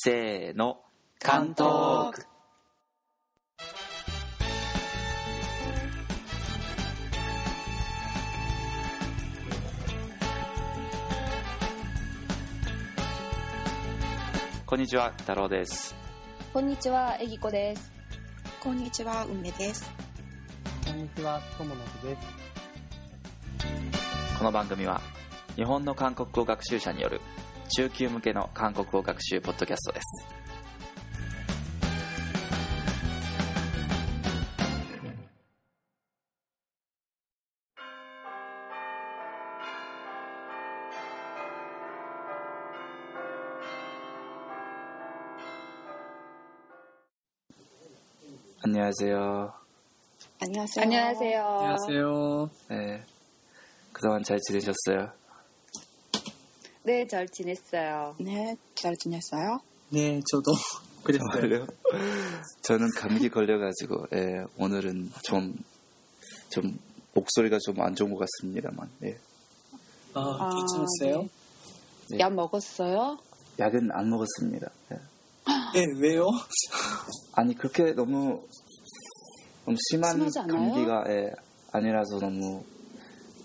せーの関東区こんにちは太郎ですこんにちは、えぎこです。こんにちは、梅です。こんにちは、とものすです。この番組は日本の韓国語学習者による中級向けの韓国語学習ポッドキャストです안녕하세요 안녕하세요. 안녕하세요. 안녕하세요. 네, 그동안 잘 지내셨어요? 네, 잘 지냈어요. 네, 잘 지냈어요? 네, 저도 그랬어요. 저는 감기 걸려가지고 예, 오늘은 좀, 좀 목소리가 좀 안 좋은 것 같습니다만 예. 아, 아, 괜찮았어요? 네. 약 먹었어요? 약은 안 먹었습니다. 예. 네, 왜요? 아니 그렇게 너무 너무 심한? 감기가 예, 아니라서 너무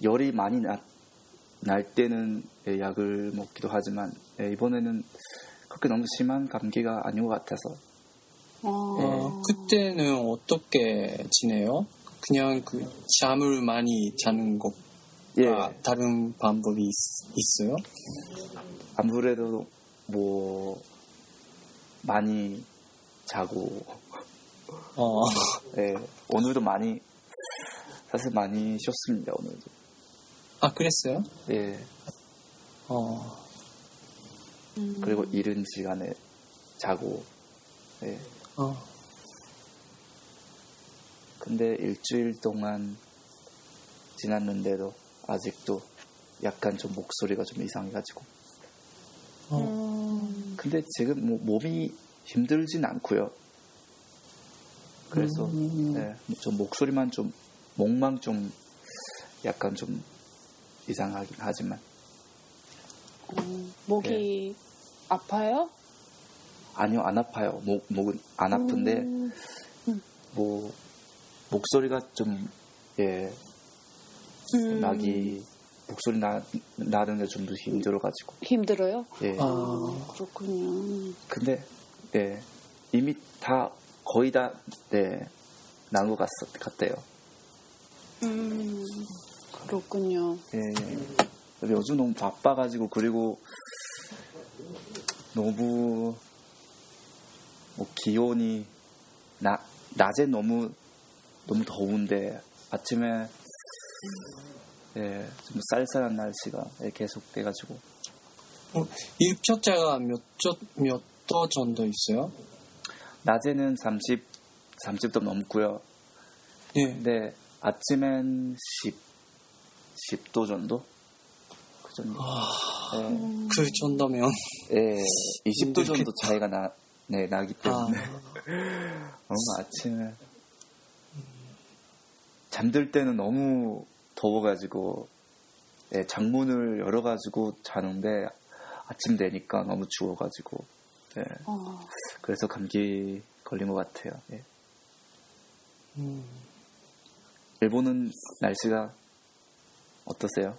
열이 많이 나, 날 때는 예, 약을 먹기도 하지만 예, 이번에는 그렇게 너무 심한 감기가 아닌 것 같아서. 어, 어, 그때는 어떻게 지내요? 그냥 그 잠을 많이 자는 것과 예 다른 방법이 있, 어요? 아무래도 뭐 많이 자고. 어, 예, 오늘도 많이 사실 많이 쉬었습니다 오늘도 아, 그랬어요? 예. 어, 음, 그리고 이른 시간에 자고 예. 어, 근데 일주일 동안 지났는데도 아직도 약간 좀 목소리가 좀 이상해가지고. 어, 음, 근데 지금 뭐 몸이 힘들진 않고요. 그래서 음, 예, 좀 목소리만 좀 목만 좀 약간 좀 이상하긴 하지만. 어, 목이 아파요? 아니요 안 아파요. 목 목은 안 아픈데 음, 뭐 목소리가 좀예 음, 나기 목소리 나 나는 게좀더 힘들어가지고. 힘들어요? 예. 아, 그렇군요. 근데 네 이미 다 거의 다 네 난것 같아요. 음, 그렇군요. 예 근데 요즘 너무 바빠가지고 그리고 너무 뭐 기온이 나 낮에 너무 너무 더운데 아침에 예, 좀 쌀쌀한 날씨가 예, 계속 돼가지고 일초자가 몇, 조, 몇도 정도 있어요? 낮에는 30 30도 넘고요. 네. 근데 아침엔 10 10도 정도 그 정도. 아, 예, 음, 그 정도면. 예, 20도 정도 힘들겠다. 차이가 나, 네, 나기 아, 때문에 너무 아침에 잠들 때는 너무 더워가지고 예, 창문을 열어가지고 자는데 아침 되니까 너무 추워가지고 예, 어, 그래서 감기 걸린 것 같아요. 예. 음. 일본은 날씨가 어떠세요?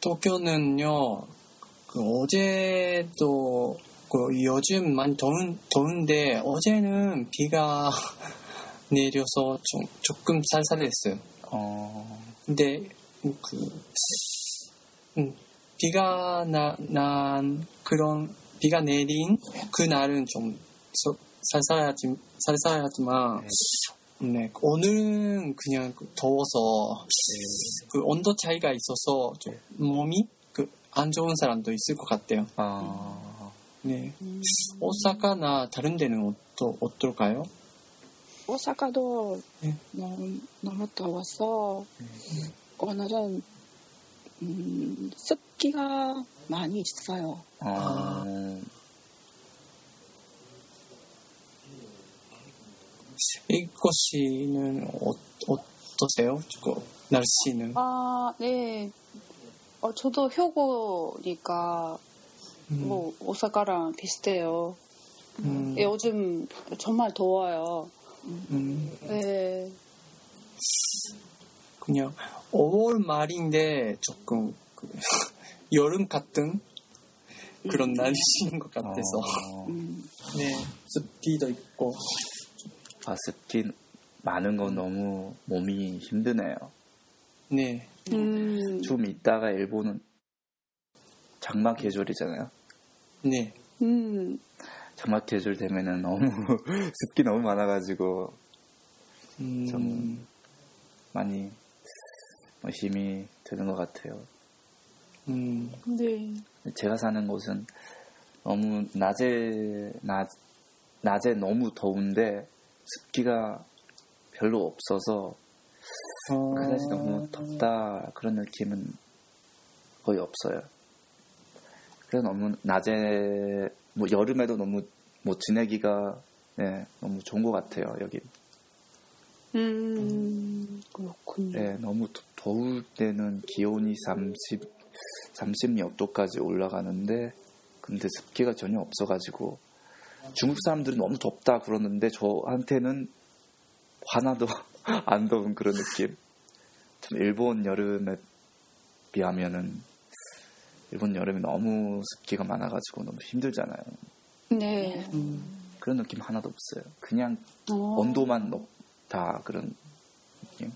도쿄는요, 그 어제도 그 요즘 많이 더운, 더운데 어제는 비가 내려서 좀 조금 쌀쌀했어요. 어, 근데 그 음, 비가 나, 난 그런 비가 내린 그 날은 좀 서- 쌀쌀하지 쌀쌀하지만 네, 오늘은 그냥 그 더워서 그 온도 차이가 있어서 좀 몸이 그 안 좋은 사람도 있을 것 같아요. 어, 네. 음, 오사카나 다른 데는 어떠, 어떨까요? 오사카도 네. 너무, 너무 더워서 오늘은 음, 습기가 많이 있어요. 어, 이곳이는 어, 어떠세요? 그 날씨는? 아, 네. 어, 저도 효고니까 뭐 오사카랑 비슷해요. 음, 요즘 정말 더워요. 음, 네. 그냥 5월 말인데 조금 그 여름 같은 그런 날씨인 것 같아서 어, 음, 네 습기도 있고 아, 습기 많은 건 너무 몸이 힘드네요. 네 음. 좀 있다가 일본은 장마 계절이잖아요. 네. 음. 장마 계절 되면은 너무 습기 너무 많아가지고 음, 좀 많이 뭐 힘이 드는 것 같아요. 음, 네. 제가 사는 곳은 너무 낮에 낮 낮에 너무 더운데 습기가 별로 없어서 어, 그다지 너무 덥다 그런 느낌은 거의 없어요. 그래서 너무 낮에 뭐 여름에도 너무 뭐 지내기가 네, 너무 좋은 것 같아요 여기. 음. 그렇군요. 네, 너무 더- 더울 때는 기온이 30 30몇 도까지 올라가는데 근데 습기가 전혀 없어가지고 중국 사람들은 너무 덥다 그러는데 저한테는 하나도 안 더운 그런 느낌. 좀 일본 여름에 비하면은 일본 여름이 너무 습기가 많아가지고 너무 힘들잖아요. 네. 음, 그런 느낌 하나도 없어요. 그냥 어. 온도만 높다 그런 느낌.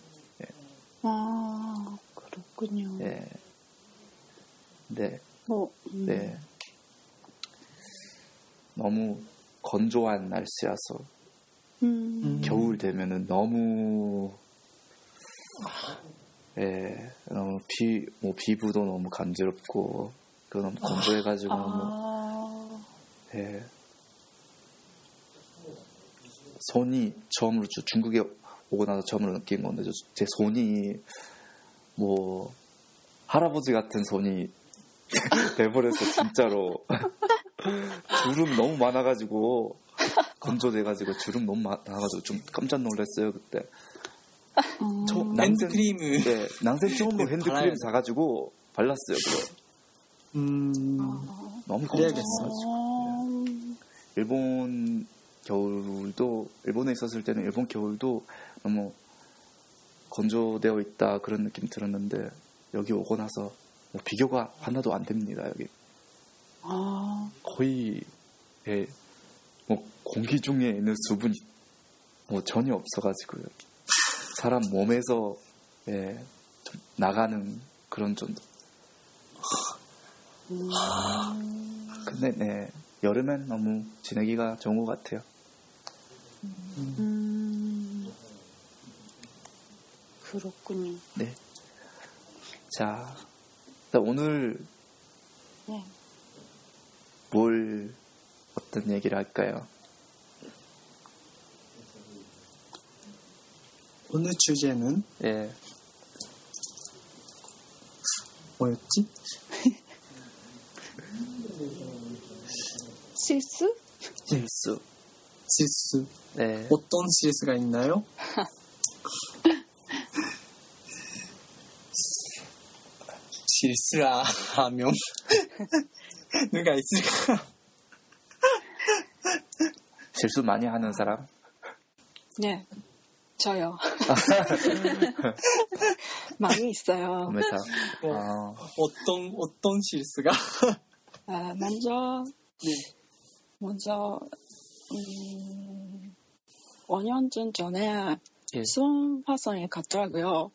아, 그렇군요. 네. 네, 뭐, 음. 네. 너무 건조한 날씨라서 음. 음. 겨울 되면은 너무 예, 너무 피, 뭐 피부도 너무 간지럽고 그 너무 건조해가지고 너무 아, 예. 손이 처음으로 저 중국에 오고 나서 처음으로 느낀 건데 저- 제 손이 뭐 할아버지 같은 손이 돼버려서 진짜로 주름 너무 많아가지고 건조돼가지고 주름 너무 많아가지고 좀 깜짝 놀랐어요 그때. 음. 저- 핸드 난생- 크림을 네, 난생 처음으로 네, 핸드크림. 사가지고 발랐어요. 그거. 음, 너무. 건조해가지고. 아, 일본 겨울도 일본에 있었을 때는 일본 겨울도 너무 건조되어 있다 그런 느낌 들었는데 여기 오고 나서 뭐 비교가 하나도 안 됩니다 여기 아, 거의 예, 뭐 공기 중에 있는 수분이 뭐 전혀 없어가지고 여기 사람 몸에서 예, 좀 나가는 그런 정도 음. 근데 네 여름엔 너무 지내기가 좋은 것 같아요 음. 그렇군요. 네. 자, 자, 오늘 네. 뭘 어떤 얘기를 할까요? 오늘 주제는 예, 뭐였지? 실수? 실수. 실수. 네, 어떤 실수가 있나요? 실수라 하면 누가 있을까? 실수 많이 하는 사람. 네, 저요. 많이 있어요. 구매사. 뭐, 어, 어떤 어떤 실수가? 아, 먼저, 네. 먼저, 음, 5년쯤 전에 예. 수원 화성에 갔더라고요.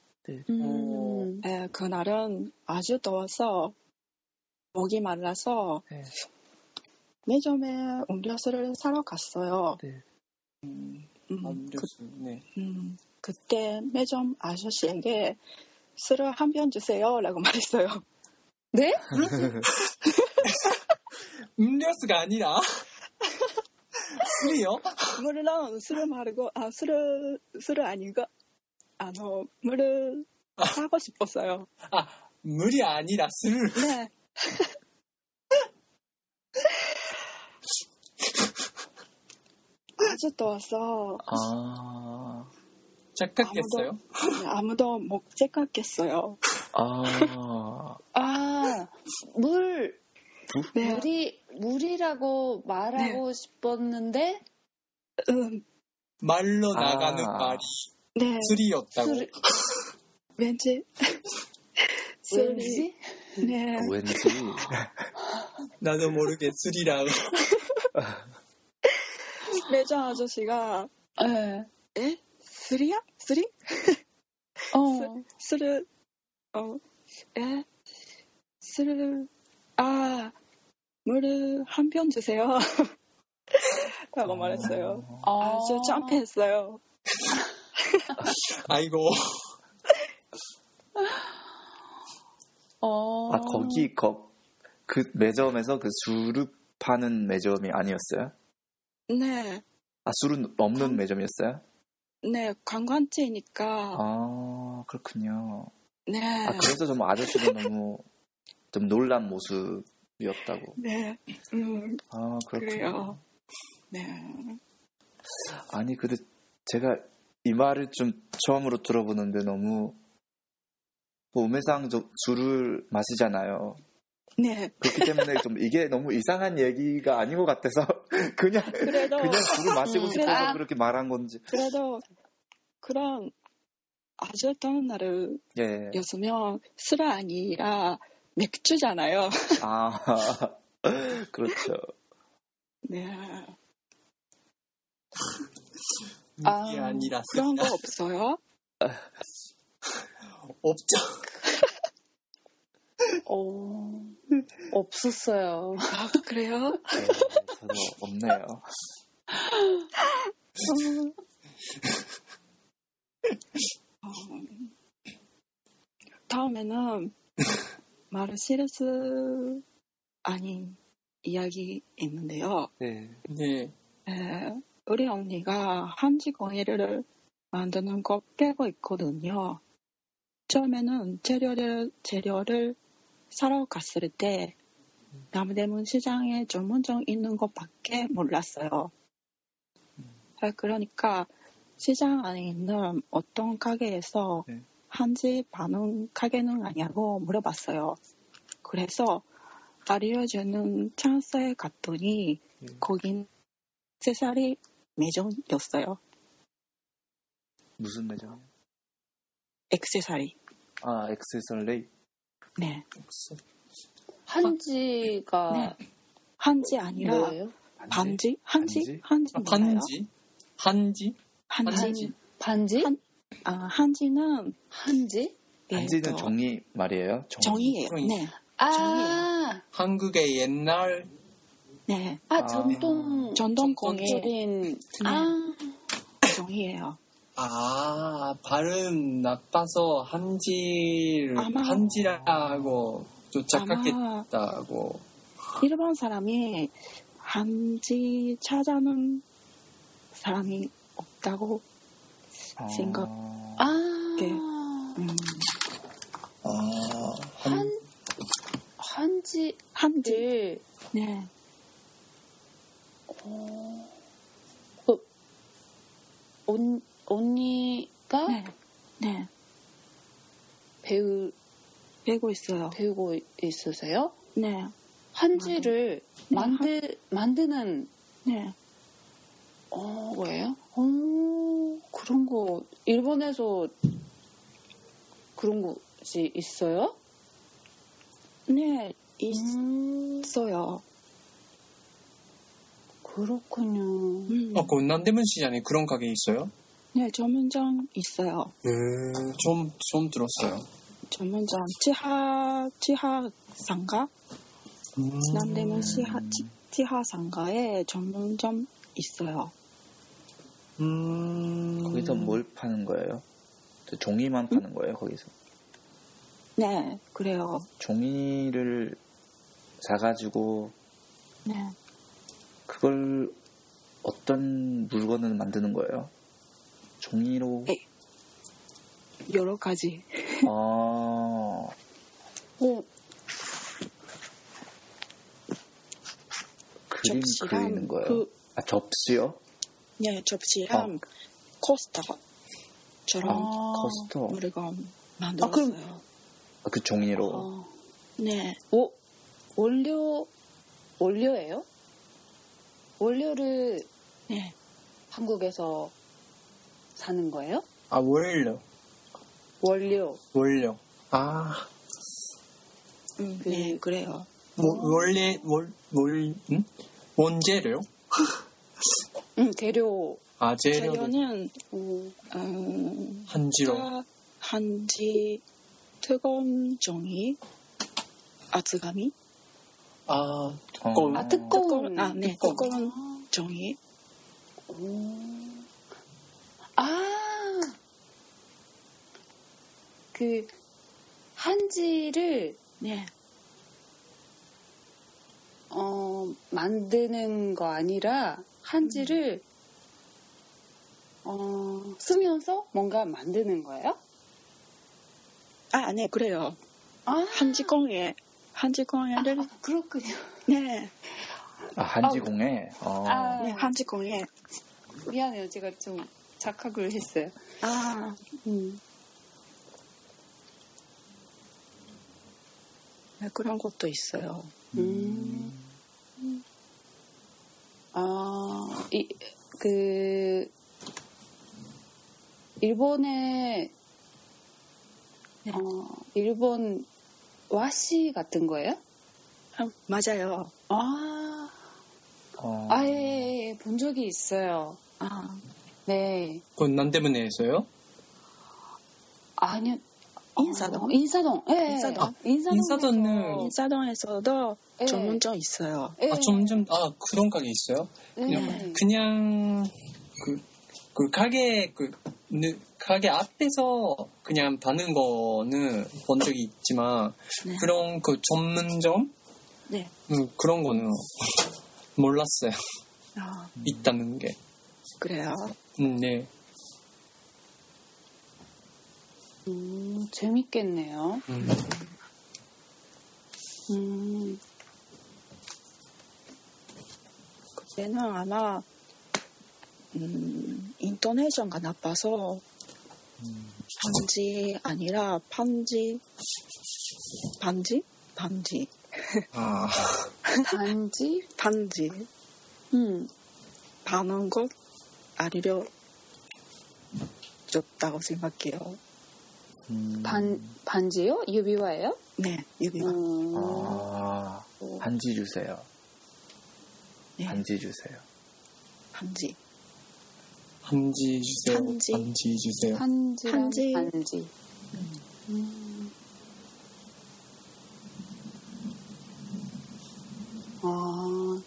음. 에, 그날은 아주 더워서 목이 말라서 네. 매점에 음료수를 사러 갔어요. 네. 음, 음, 음료수. 네. 그, 음, 그때 매점 아저씨에게 술을 한 병 주세요 라고 말했어요. 네? 음료수가 아니라 술이요? 물론 술을 마르고 아 술을 술을 아니고 아노 물을 사고 싶었어요. 아 물이 아니라 술. 네. 아주 더워서 아, 착각했어요. 네, 아무도 못 생각했어요. 아, 아, 물. 네, 물이 물이라고 말하고 싶었는데 음, 말로 아. 나가는 말이 네, 술이었다고. 술 왠지 술이, 왠지 네, 왠지 나도 모르게 술이라고. 매장 아저씨가 네. 에? 술이야? 술이? 어. 술을 어, 에? 술을 아 물을 한 병 주세요. 라고 말했어요. 아, 아주 짱패했어요. 아이고. 어. 아 거기 거, 그 매점에서 그 술을 파는 매점이 아니었어요? 네, 아 술은 없는 매점이었어요? 네, 관광지니까, 아 그렇군요. 네, 아 그래서 좀 아저씨가 너무 좀 놀란 모습이었다고. 네, 음, 아 그렇군요. 그래요. 네, 아니 근데 제가 이 말을 좀 처음으로 들어보는데 너무 뭐 우메상 좀 술을 마시잖아요. 네, 그렇기 때문에 좀 이게 너무 이상한 얘기가 아닌 것 같아서 그냥 그래도, 그냥 술을 마시고 음, 싶어서 그래도- 그렇게 말한 건지. 그래도, 그런, 아주 더운 예. 날이었으면 술 아니라 맥주잖아요. 아 그렇죠. 네, 물이 아, 아니라 그런. 거 없어요? 없죠. 어. 없었어요. 아, 그래요? 네, 저도 없네요. 어, 다음에는 마르시르스 아닌 이야기 있는데요. 네. 네. 에, 우리 언니가 한지 공예를 만드는 거 빼고 있거든요. 처음에는 재료를, 재료를 사러 갔을 때 남대문 시장에 전문점 있는 것밖에 몰랐어요. 아, 그러니까 시장 안에 있는 어떤 가게에서 네. 한지 반응 가게는 아냐고 물어봤어요. 그래서 알려주는 찬스에 갔더니 네. 거긴 세살이 매점이었어요. 무슨 매점이요? 액세서리. 아 엑세서리. 네. 한지가 네. 한지 아니라 뭐예요? 반지? 한지? 한지 아? 반지? 한지? 한지? 반지? 반지? 한- 아, 한지는 한지? 예, 반지는 또 종이 말이에요. 종이. 정이에요. 종이. 네. 아, 한국의 옛날 네. 아, 아. 전통 전동 공예 적인 아, 정이에요. 아 발음 나빠서 한지를 아마- 한지라고 쫓아갔겠다고 일본 사람이 한지 찾아는 사람이 없다고 아, 생각. 아, 네. 음, 아, 한 한지를 한지. 네. 어, 그, 언, 언니가 네. 네. 배우 배고 있어요. 배우고 있으세요? 네. 한지를 네, 만드 만드는 네. 어 뭐예요? 어 그런 거 일본에서 그런 것이 있어요? 네. 음, 있어요. 그렇군요. 음. 아, 그 남대문 시장에 그런 가게 있어요? 네. 전문점 있어요. 네, 좀, 좀 들었어요. 전문점 지하 지하 상가 음. 남대문 지하 지- 지하 상가에 전문점 있어요. 음. 거기서 뭘 파는 거예요? 저 종이만 파는 거예요, 거기서? 네, 그래요. 종이를 사가지고 네, 그걸 어떤 물건을 만드는 거예요? 종이로? 에. 여러 가지. 아, 어, 그림 접시랑 그리는 거예요? 그, 아, 접시요? 네, 접시랑 코스터처럼 아. 커스터? 물건 아, 만들었어요. 그럼- 아, 그 종이로? 어, 네, 오, 원료 원료예요? 원료를 네. 한국에서 사는 거예요? 아 원료 원료. 원료. 아 음, 그- 네, 그래요. 뭐, 원래 월월 응? 원재료? 응, 재료. 아 재료를 재료는 음, 음, 한지로. 다 한지 뜨거운 종이 아즈가미 아 어. 아, 뜨거운. 아, 네, 뜨거운. 뜨거운 종이 오. 그 한지를 네, 어, 만드는 거 아니라 한지를 어, 쓰면서 뭔가 만드는 거예요? 아, 네, 그래요. 아, 한지공예 한지공예를 아, 그렇군요. 네, 아, 한지공에. 어. 아. 네, 한지공예 미안해요. 제가 좀 착각을 했어요. 아, 음. 네, 그런 것도 있어요. 음. 아, 이, 그, 일본의, 네. 어, 일본 와시 같은 거예요? 아, 맞아요. 아, 어. 아예 본 적이 있어요. 아, 네. 그건 난 때문에 했어요? 아니요. 인사동? 어, 인사동. 예. 예. 인사동. 아, 인사동에서. 인사동은 인사동에서도 예. 전문점 있어요. 예. 아 점점 아 그런 가게 있어요? 그냥 네. 그냥 그, 그 가게 그 느- 가게 앞에서 그냥 파는 거는 본 적이 있지만 네. 그런 그 전문점 네. 음, 그런 거는 몰랐어요. 아, 있다는 게. 그래요. 음, 네. 음, 재밌겠네요. 음. 음, 그때는 아마 음, 인터네이션가 나빠서 반지 아니라 반지 반지 반지 아, 반지? 반지 음, 반은 것 알려 줬다고 생각해요. 음. 반, 반지요? 유비와예요? 네, 유비가. 음, 아, 반지 주세요. 네, 반지 주세요. 반지. 반지 주세요. 반지. 반지 주세요. 한지랑 한지. 반지. 음. 아,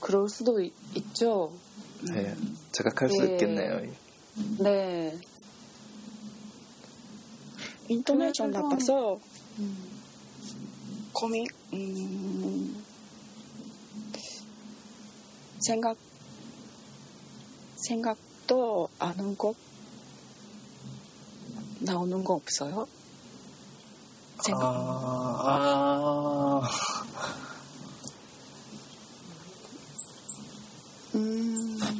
그럴 수도 있, 죠 네. 자각할 수 예. 있겠네요. 네. 그래서- 나빠서 음. 고민 음, 생각 생각도 아는 것 나오는 거 없어요? 생각 아, 아, 음. 음,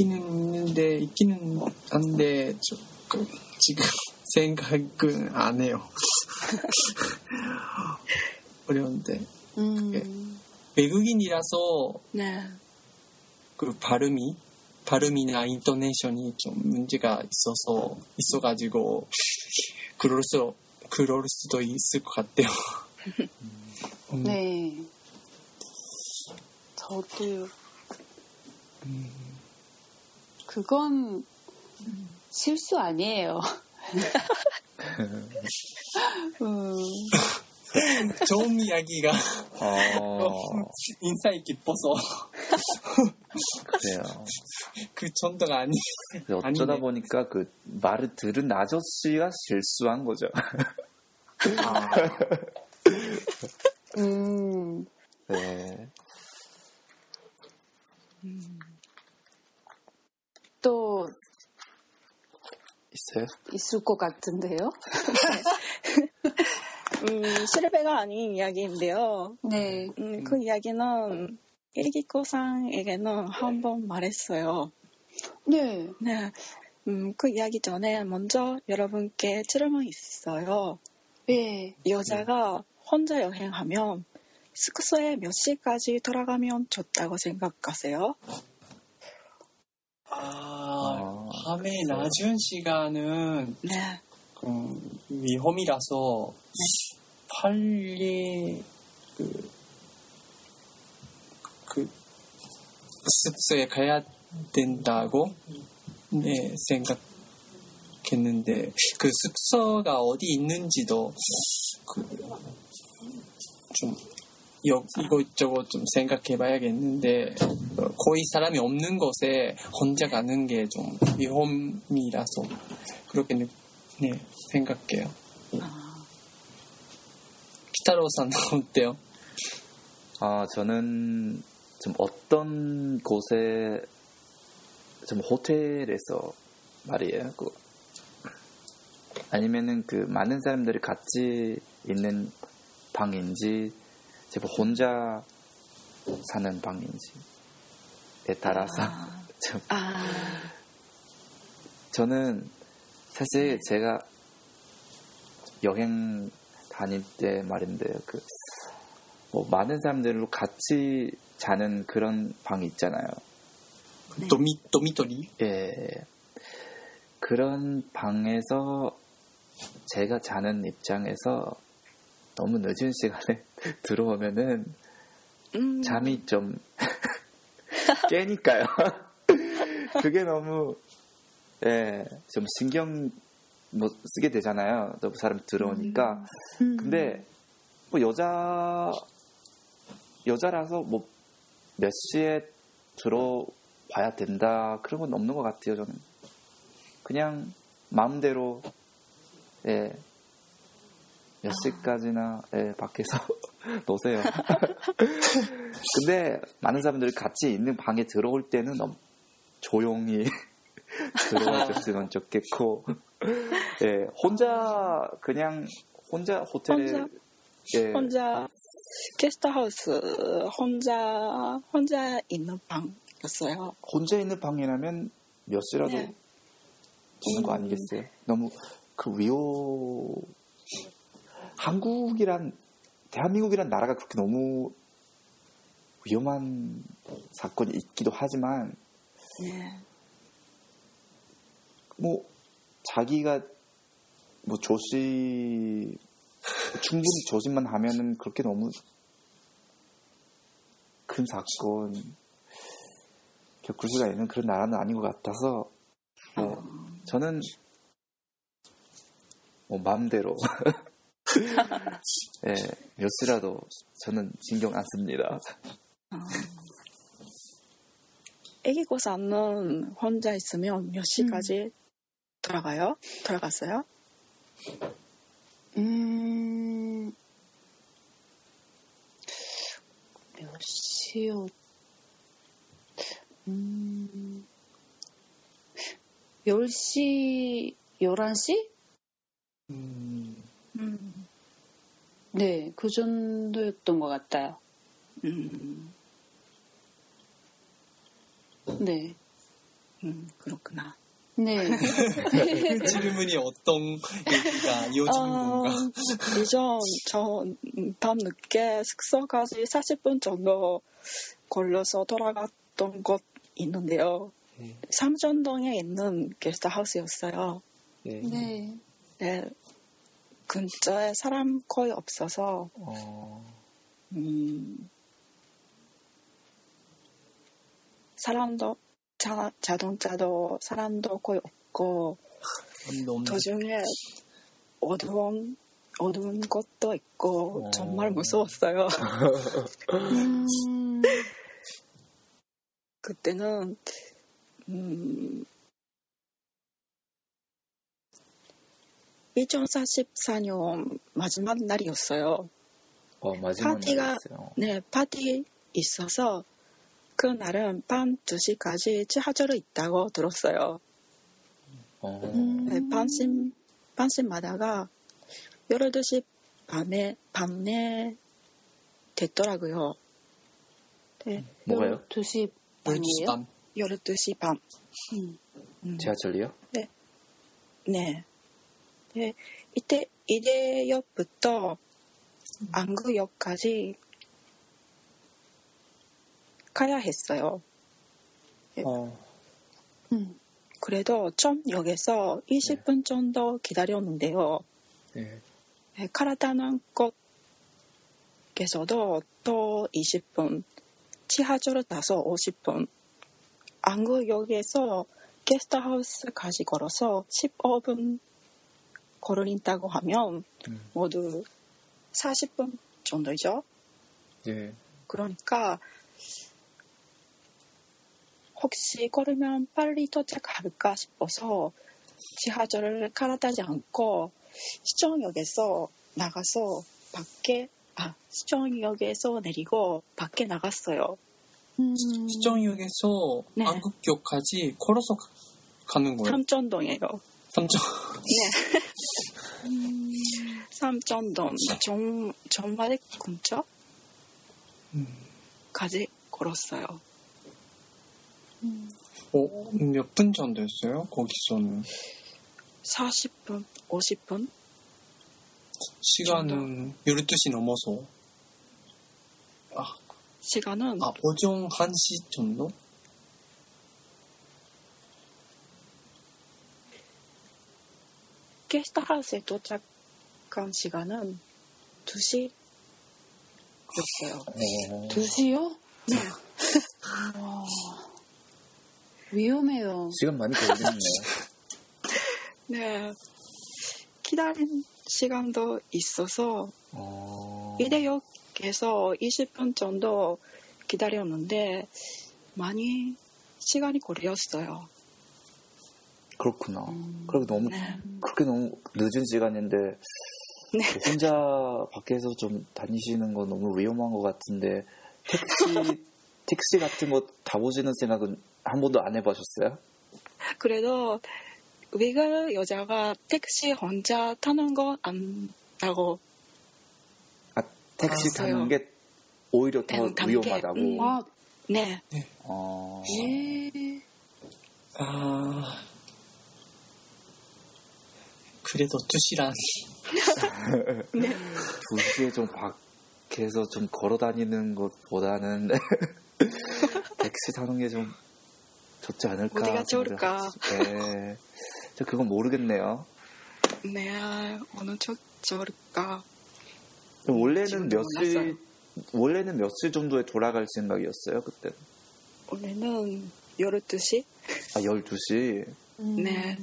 있기는 있는데, 있기는 한데, 저, 그, 지금 생각은 안 해요. 어려운데. 음. 외국인이라서 네. 그 발음이 발음이나 인토네이션이 좀 문제가 있어서 있어가지고 그럴 수 그럴 수도 있을 것 같아요. 음, 네. 저도 그건 실수 아니에요. 음, 좋은 이야기가 어, 인사에 깊어서 그래요. 그 정도가 아니. 어쩌다 아니네. 보니까 그 말을 들은 아저씨가 실수한 거죠. 아, 음, 네. 또 있어요? 있을 것 같은데요? 음, 실베가 아닌 이야기인데요. 네. 음, 그 이야기는 일기코상에게는 한 번 말했어요. 네. 네. 음, 그 이야기 전에 먼저 여러분께 질문 있어요. 네. 여자가 혼자 여행하면 숙소에 몇 시까지 돌아가면 좋다고 생각하세요? 아, 아, 밤에 낮은 시간은 네. 음, 위험이라서 빨리 그, 그 숙소에 가야 된다고? 네 생각했는데 그 숙소가 어디 있는지도 그 좀 이것저것 좀 생각해봐야겠는데 어, 거의 사람이 없는 곳에 혼자 가는 게 좀 위험이라서 그렇게 느- 네 생각해요. 기타로사는 어때요? 아, 저는 좀 어떤 곳에 좀 호텔에서 말이에요. 그 아니면은 그 많은 사람들이 같이 있는 방인지 제가 혼자 사는 방인지에 따라서 아, 좀 아, 저는 사실 제가 여행 다닐 때 말인데요. 그, 뭐, 많은 사람들로 같이 자는 그런 방이 있잖아요. 네. 도미 도미토리? 예. 그런 방에서 제가 자는 입장에서 너무 늦은 시간에 들어오면은 음, 잠이 좀 깨니까요. 그게 너무 예, 좀 신경 뭐 쓰게 되잖아요. 너무 사람 들어오니까. 음, 근데 뭐 여자 여자라서 뭐 몇 시에 들어봐야 된다 그런 건 없는 것 같아요. 저는 그냥 마음대로 예. 몇 시까지나 예, 밖에서 노세요. 근데 많은 사람들이 같이 있는 방에 들어올 때는 너무 조용히 들어와 줬으면 좋겠고, 예, 혼자 그냥 혼자 호텔에 혼자? 예, 혼자 게스트하우스 혼자 혼자 있는 방이었어요. 혼자 있는 방이라면 몇 시라도 네. 주는 거 음. 아니겠어요? 너무 그 위호 한국이란 대한민국이란 나라가 그렇게 너무 위험한 사건이 있기도 하지만 네. 뭐 자기가 뭐 조심 충분히 조심만 하면은 그렇게 너무 큰 사건 겪을 수가 있는 그런 나라는 아닌 것 같아서 뭐 저는 뭐 마음대로 예, 몇 시라도 저는 신경 안 씁니다. 애기 고사는 혼자 있으면 몇 시까지 돌아가요? 돌아갔어요? 음, 몇 시요? 음, 10시, 11시? 음, 음, 네, 그 정도였던 것 같아요. 음, 네. 음, 그렇구나. 네. 그 질문이 어떤 얘기가 이어지는 어, 건가? 예전 저밤 늦게 숙소까지 40분 정도 걸려서 돌아갔던 곳 있는데요. 네. 삼전동에 있는 게스트하우스였어요. 네. 네. 네, 근처에 사람 거의 없어서 어, 음, 사람도 자, 자동차도 사람도 거의 없고 도중에 어두운 어두운 곳도 있고 어. 정말 무서웠어요. 음, 그때는 음, 2044년 마지막 날이었어요. 어, 마지막 파티가- 날이었어요. 네, 파티 있어서 그 날은 밤 2시까지 지하철이 있다고 들었어요. 어, 음. 네, 반심, 반심마다가 12시 밤에, 밤에 됐더라고요. 네, 뭐가요? 12시 벌 반이에요? 밤 12시 반. 음. 음. 지하철이요? 네. 네. 이때 이대역부터 안구역까지 가야 했어요. 어, 음. 그래도 점역에서 20분 정도 기다렸는데요. 네. 네, 카라타는 곳에서도 또 20분, 지하철을 타서 50분, 안구역에서 게스트하우스까지 걸어서 15분 걸린다고 하면 음. 모두 40분 정도죠. 예. 그러니까 혹시 걸으면 빨리 도착할까 싶어서 지하철을 갈아타지 않고 시청역에서 나가서 밖에 아 시청역에서 내리고 밖에 나갔어요. 음. 시정역에서 네. 안국역까지 걸어서 가- 가는 거예요. 삼천동이에요. 삼정. 네. 음. 삼천동 정 정말 근처까지 음. 걸었어요. 음. 어, 몇분 정도였어요? 거기서는. 40분, 50분? 시간은 12시 넘어서. 아, 시간은 아, 오전 1시 정도? 게스트하우스에 도착한 시간은 2시 였어요. 어, 2시요? 네. 와. 위험해요. 시간 많이 걸리네요. 네. 기다린 시간도 있어서 어, 이대역에서 20분 정도 기다렸는데 많이 시간이 걸렸어요. 그렇구나. 음. 그리고 너무 네. 그렇게 너무 늦은 시간인데 네. 혼자 밖에서 좀 다니시는 건 너무 위험한 것 같은데 택시 택시 같은 거 타보시는 생각은 한 번도 안 해보셨어요? 그래도 외국 여자가 택시 혼자 타는 거 안다고 아 택시 알았어요. 타는 게 오히려 더 단- 단계, 위험하다고. 음. 아, 네. 어, 예. 아. 그래도 2시라니. 도시에 좀 밖에서 좀 걸어 다니는 것보다는 택시 타는 게 좀 좋지 않을까. 어디가 좋을까? 네. 저 그건 모르겠네요. 네. 어느 쪽 좋을까? 원래는 지금도 몇 시, 몰랐어요. 원래는 몇시 정도에 돌아갈 생각이었어요, 그때? 원래는 12시? 아, 12시? 음. 네.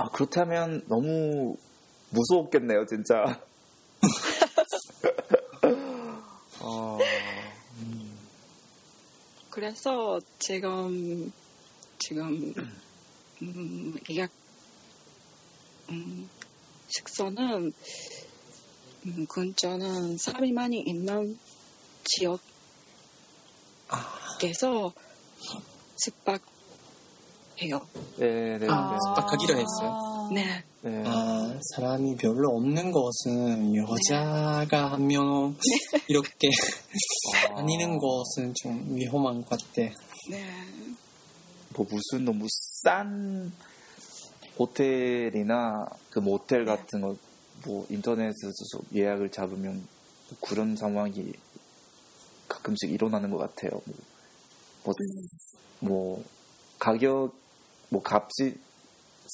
아, 그렇다면 너무 무서웠겠네요, 진짜. 어, 그래서 지금 지금 음, 예약 음, 식소는 음, 근처는 사람이 많이 있는 지역에서 숙박 해요. 네, 네, 아. 네. 숙박하기로 했어요? 네, 네. 아, 사람이 별로 없는 곳은 여자가 한 명 이렇게 아, 다니는 곳은 좀 위험한 것 같아. 네, 뭐 무슨 너무 싼 호텔이나 그 모텔 같은 거 뭐 인터넷에서 예약을 잡으면 뭐 그런 상황이 가끔씩 일어나는 것 같아요. 뭐, 뭐, 뭐 가격 뭐 값이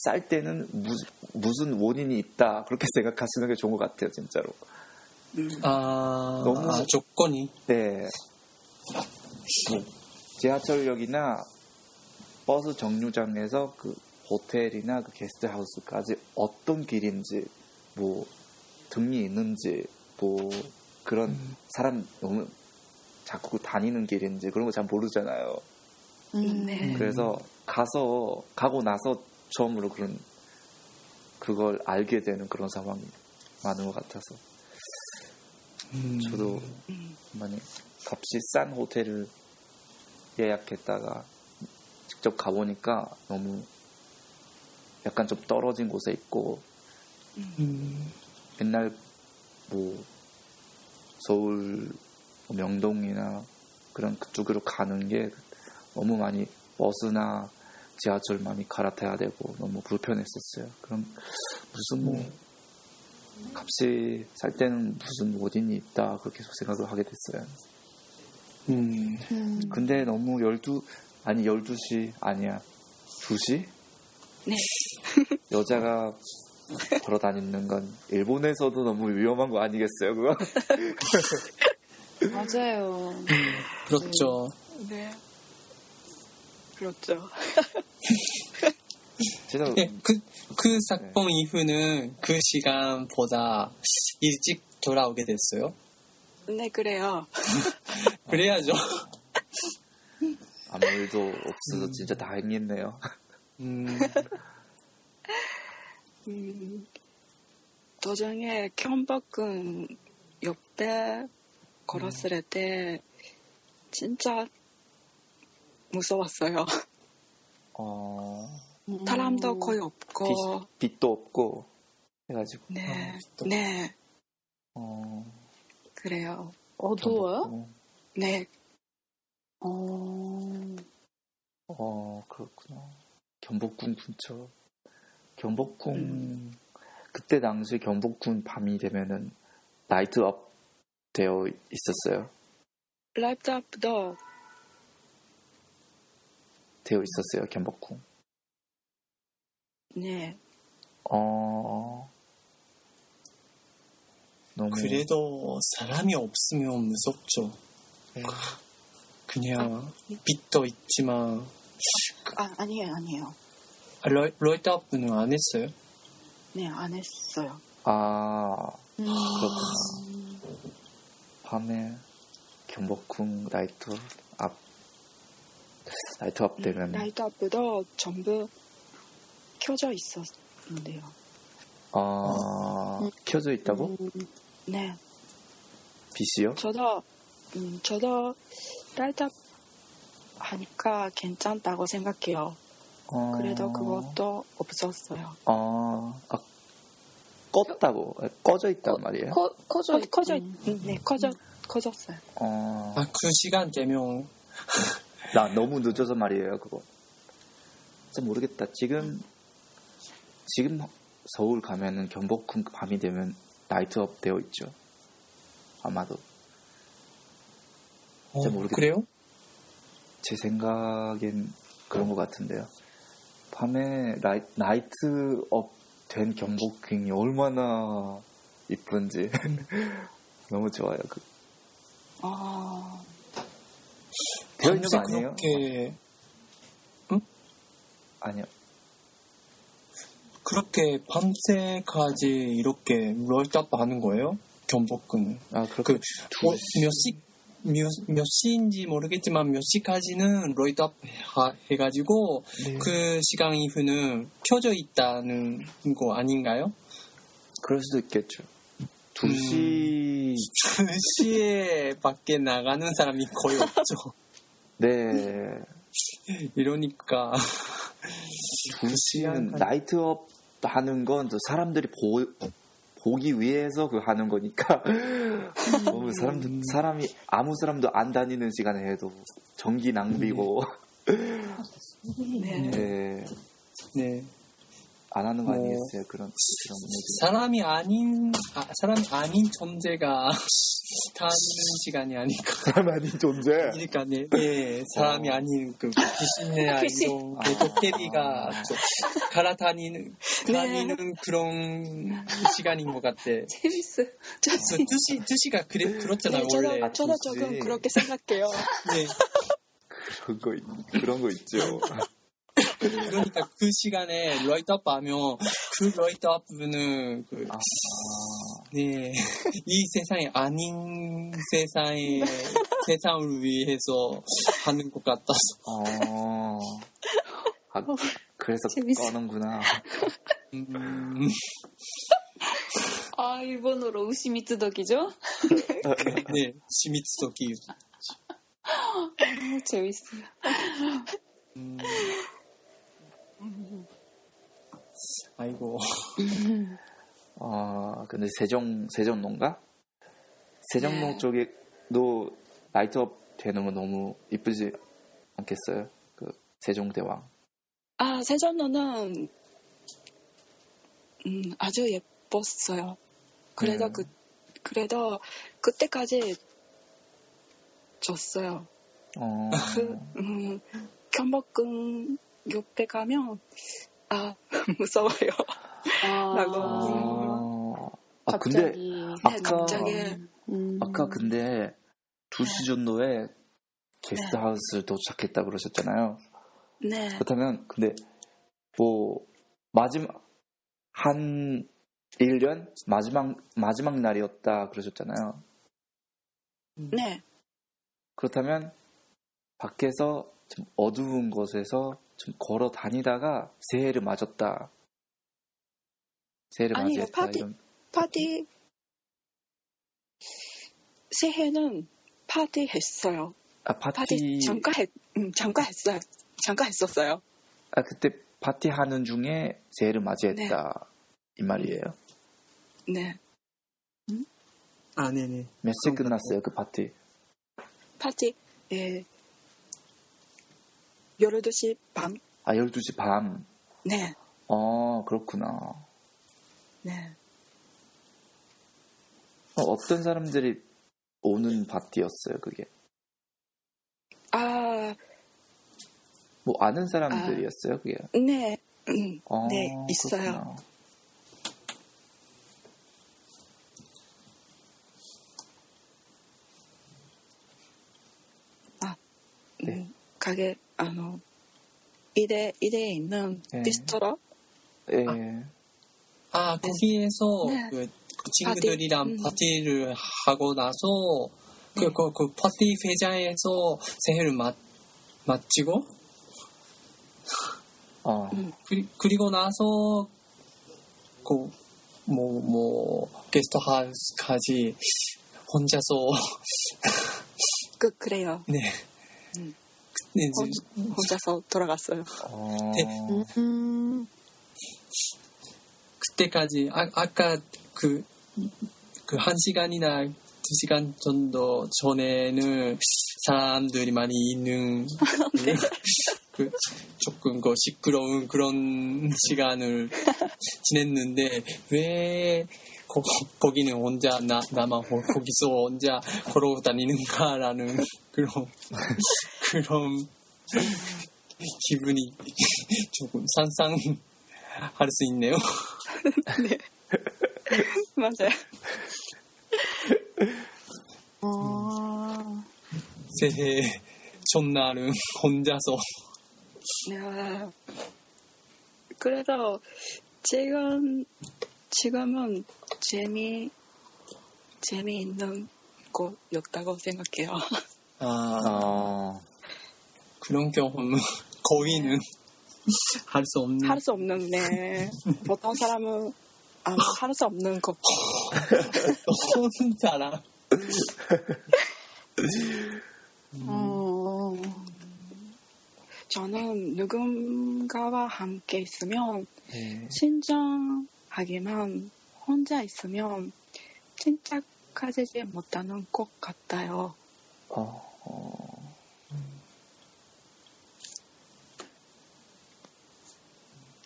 쌀 때는 무슨, 무슨 원인이 있다 그렇게 생각하시는 게 좋은 것 같아요, 진짜로. 음, 아, 너무- 아, 조건이. 네. 뭐 지하철역이나 버스 정류장에서 그 호텔이나 그 게스트하우스까지 어떤 길인지 뭐 등이 있는지 뭐 그런 음. 사람 너무 자꾸 다니는 길인지 그런 거 잘 모르잖아요. 음. 네. 그래서 가서 가고 나서 처음으로 그런 그걸 알게 되는 그런 상황이 많은 것 같아서. 음, 저도 음, 많이 값이 싼 호텔을 예약했다가 직접 가보니까 너무 약간 좀 떨어진 곳에 있고 음, 옛날 뭐 서울 뭐 명동이나 그런 그쪽으로 가는 게 너무 많이 버스나 지하철 많이 갈아타야 되고 너무 불편했었어요. 그럼 무슨 뭐 값이 살 때는 무슨 어딘이 있다 그렇게 계속 생각을 하게 됐어요. 음, 음. 근데 너무 12 아니 12시 아니야 2시 네. 여자가 걸어 다니는 건 일본에서도 너무 위험한 거 아니겠어요 그거? 맞아요. 그렇죠. 네. 그렇죠. 진짜 예, 그, 그 사건 이후는 그 시간보다 일찍 돌아오게 됐어요. 네, 그래요. 그래야죠. 아무 일도 없어서 진짜 다행이네요. 음, 음, 도중에 경복궁 옆에 걸었을 때 진짜 무서웠어요. 어, 음. 사람도 거의 없고, 빛, 빛도 없고 해가지고 네, 아, 또. 네, 어, 그래요. 어두워요? 경복궁. 네, 어. 어 그렇구나. 경복궁 근처. 경복궁 그때 당시 경복궁 밤이 되면은 나이트업 되어 있었어요. 라이트업도 되어 있었어요 경복궁. 네, 어 너무 그래도 사람이 없으면 무섭죠. 네. 그냥 빛도 있지만 아 아니에요, 아니에요. 아, 러, 러이트업는 안 했어요. 네, 안 했어요. 아 음. 그렇구나. 밤에 경복궁 나이트 앞 나이트업 되면 라이트업도 전부 켜져 있었는데요. 어 켜져 있다고 음. 네, 빛이요? 저도 음, 저도 라이트업 하니까 괜찮다고 생각해요. 어, 그래도 그것도 없었어요. 어, 아, 껐다고 꺼져 있단 말이에요. 커, 커져, 커, 커져, 음. 음, 네, 커져, 커졌어요. 어, 아, 그 시간 되면 나 너무 늦어서 말이에요 그거. 진짜 모르겠다. 지금 지금 서울 가면은 경복궁 밤이 되면 나이트업 되어 있죠. 아마도 어, 모르겠다. 그래요? 제 생각엔 그런 것 같은데요. 밤에 라이, 나이트업 된 경복궁이 얼마나 이쁜지 너무 좋아요. 그, 아, 아니에요? 그렇게 아니요. 그렇게 밤새까지 이렇게 롤탑 하는 거예요? 경복궁. 아 그렇게 그두 어, 몇 시, 몇, 몇 시인지 모르겠지만 몇 시까지는 롤탑 해가지고 네. 그 시간 이후는 켜져 있다는 거 아닌가요? 그럴 수도 있겠죠. 2시, 2시에 밖에 나가는 사람이 거의 없죠. 네. 이러니까 2시는 나이트업 하는 건또 사람들이 보, 보기 위해서 그 하는 거니까. 너무 사람들, 사람이, 아무 사람도 안 다니는 시간에 해도 전기 낭비고, 네. 네. 네. 안 하는 거 뭐. 아니겠어요? 그런, 그런 얘기. 사람이 아닌 아, 사람이 아닌 존재가 다니는 시간이 아닐까. 사람 아닌 존재. 그러니까 네, 네 사람이 어. 아닌 그 귀신이나 귀신. 이런 그 도깨비가 좀 갈아다니는 네. 다니는 그런 시간인 것 같아. 재밌어. 저, 그 뜻이 뜻이가 그래 그렇잖아 네, 원래. 저도 좋지. 조금 그렇게 생각해요. 네. 그런 거, 있- 그런 거 있죠. 그러니까 그 시간에 라이트업 하면 그 라이트업은 그 아, 네. 이 세상이 아닌 세상에, 세상을 위해서 하는 것 같아서. 어. 아, 그래서 재밌어. 꺼는구나. 음, 아, 일본어로 우시미츠덕이죠? 네. 시미츠도기. 너무 재밌어요. 음, 아이고. 아, 근데 세종, 세종로인가? 세종로 네. 쪽에도 라이트업 되는 거 너무 이쁘지 않겠어요? 그, 세종대왕. 아, 세전도는 음, 아주 예뻤어요. 그래도 음. 그 그래도 그때까지 졌어요. 어, 그 음, 경복궁 옆에 가면 아 무서워요. 아, 라고. 아, 아, 근데 갑자기. 네, 아까- 갑자기 음. 아까 근데 2시 정도에 게스트하우스를 도착했다 그러셨잖아요. 네, 그렇다면 근데 뭐 마지막 한 1년 마지막 마지막 날이었다 그러셨잖아요. 네, 그렇다면 밖에서 좀 어두운 곳에서 좀 걸어 다니다가 새해를 맞았다. 새해를 아니요, 맞이했다 파티- 이런. 파티 새해는 파티 했어요. 아 파티, 파티 잠깐 했, 음, 잠깐 했어요. 잠깐 했었어요. 아 그때 파티 하는 중에 새해를 맞이했다 이 말이에요. 네, 아, 네네. 몇 시에 끝났어요 그 파티? 파티 예, 12시 반. 아 12시 밤. 네, 어 그렇구나. 네. 어, 어떤 사람들이 오는 파티였어요 그게? 아, 뭐 아는 사람들이었어요 그게? 네, 음, 어, 네, 있어요. 그렇구나. 가게, 아の、이대, 이대에 있는 네. 비스트로? 예. 아, 거기에서 네. 그, 그 친구들이랑 파티? 음. 파티를 하고 나서 그, 네. 그, 그 파티 회장에서 새해를 맞, 마치고 어. 음. 그리, 그리고 나서 그, 뭐, 뭐, 게스트 하우스까지 혼자서 그, 그래요. 네. 음. 근데 이제 혼자서 돌아갔어요. 어. 네. 음. 그때까지 아, 아까 그 그 한 시간이나 두 시간 정도 전에는 사람들이 많이 있는 그, 그 조금 그 시끄러운 그런 시간을 지냈는데 왜 거, 거기는 혼자 나 나만 호- 거기서 혼자 걸어 다니는가라는 그런 그런 기분이 조금 상상할 수 있네요. 맞아요. 아, 새해 첫날은 혼자서 네. 그래서 지금, 지금은 재미, 재미있는 곳이었다고 생각해요. 아, 어. 그런 경험은 거의는 할 수 없는 할 수 없는, 네. 보통 사람은 아마 할수 없는 것. 혼자라 어, 저는 누군가와 함께 있으면 예. 신장하기만 혼자 있으면 침착하지 못하는 것 같아요. 어. 어.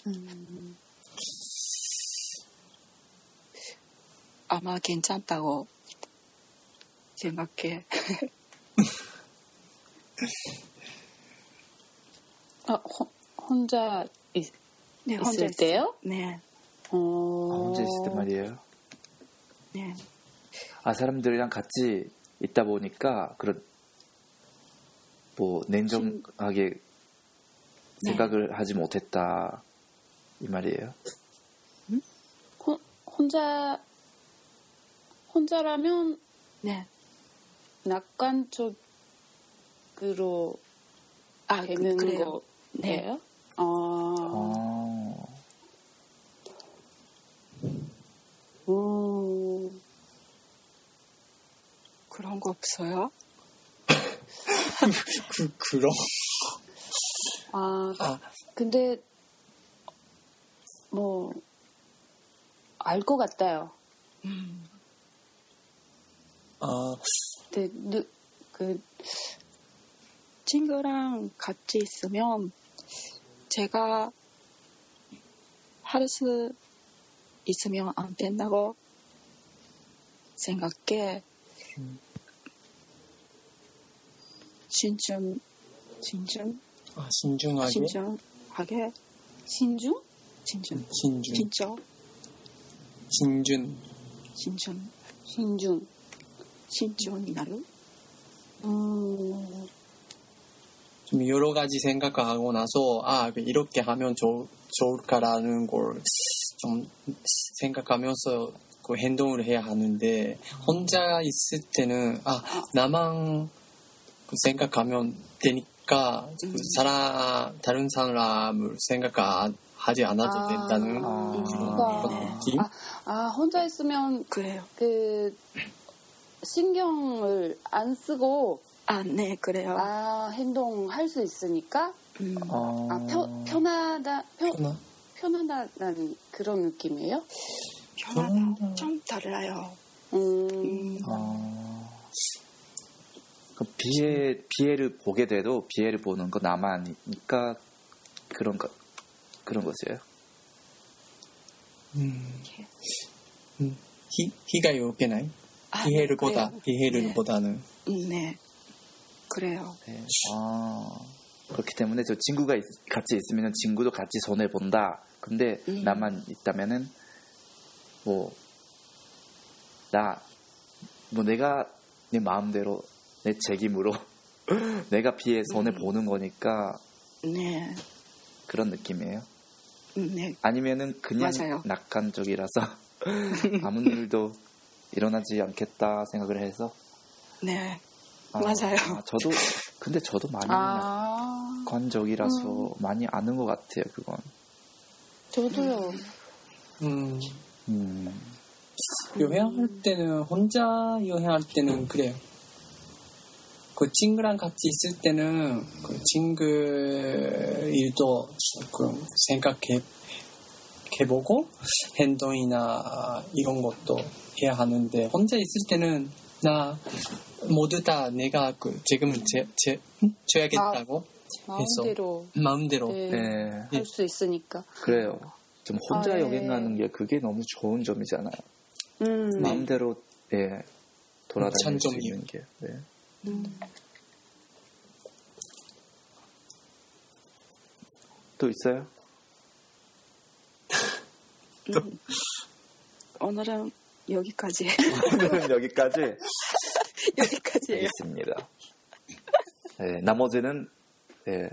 음. 아마 괜찮다고 생각해. 아, 호, 혼자 있, 네, 있을 있- 때요? 네, 아, 어, 혼자 있을 때 말이에요. 네, 아 사람들이랑 같이 있다 보니까 그런 뭐 냉정하게 네. 생각을 하지 못했다 이 말이에요. 호, 혼자, 혼자라면 네. 낙관적으로 아, 그, 되는. 네. 거예요? 아, 어. 음, 그런 거 없어요? 그 그런 아, 아 근데, 뭐, 알 것 같아요. 음, 아, 근데, 누, 그, 친구랑 같이 있으면 제가 할수 있으면 안 된다고 생각해. 음. 신중, 신중, 아, 신중하게. 신중하게, 신중? 신중, 신중. 진짜, 신준. 신중, 신중. 신중이 나를. 음, 좀 여러 가지 생각하고 나서 아 이렇게 하면 좋, 좋을까라는 걸 좀 생각하면서 그 행동을 해야 하는데 혼자 있을 때는 아 나만 그 생각하면 되니까 그 음. 사람 다른 사람을 생각 하지 않아도 아, 된다는 아. 그런. 느낌. 아, 아, 혼자 있으면 그래요. 그 신경을 안 쓰고 아, 네, 그래요. 아, 행동할 수 있으니까 음, 어... 아, 편, 편하다, 편, 그러나 편하다는 그런 느낌이에요? 편하다. 좀 달라요. 음, 음, 어... 그 비애 비애를 보게 돼도 비애를 보는 거 나만이니까 그런 거 그런 것이에요. 음, 음, 히, 희가 이렇게 나이 아, 피해를 보다 그래요. 피해를 보다는 음, 네, 그래요. 네. 아, 그렇기 때문에 저 친구가 있- 같이 있으면 친구도 같이 손해 본다. 근데 음. 나만 있다면은 뭐 나 뭐 내가 내 마음대로 내 책임으로 내가 피해 손해 음. 보는 거니까 네, 그런 느낌이에요. 음, 네, 아니면은 그냥 맞아요. 낙관적이라서 아무 일도 일어나지 않겠다 생각을 해서 네, 아, 맞아요. 아, 저도 근데 저도 많이 아, 낙관적이라서 많이 아는 것 같아요 그건. 저도요. 음, 음. 여행할 때는 혼자 여행할 때는 그래요. 그 친구랑 같이 있을 때는 그 친구 일도 조금 생각해 해보고 행동이나 이런 것도 해야 하는데 혼자 있을 때는 나 모두 다 내가 그 지금 제, 제, 줘야겠다고 마음대로 마음대로 네, 네, 할수 있으니까. 그래요. 좀 혼자 아, 예. 여행하는 게 그게 너무 좋은 점이잖아요. 음, 네. 마음대로 예 돌아다닐 수. 있는 게. 네. 음. 또 있어요? 음, 오늘은 여기까지, 오늘은 여기까지 여기까지예요. 알겠습니다. 네, 나머지는 예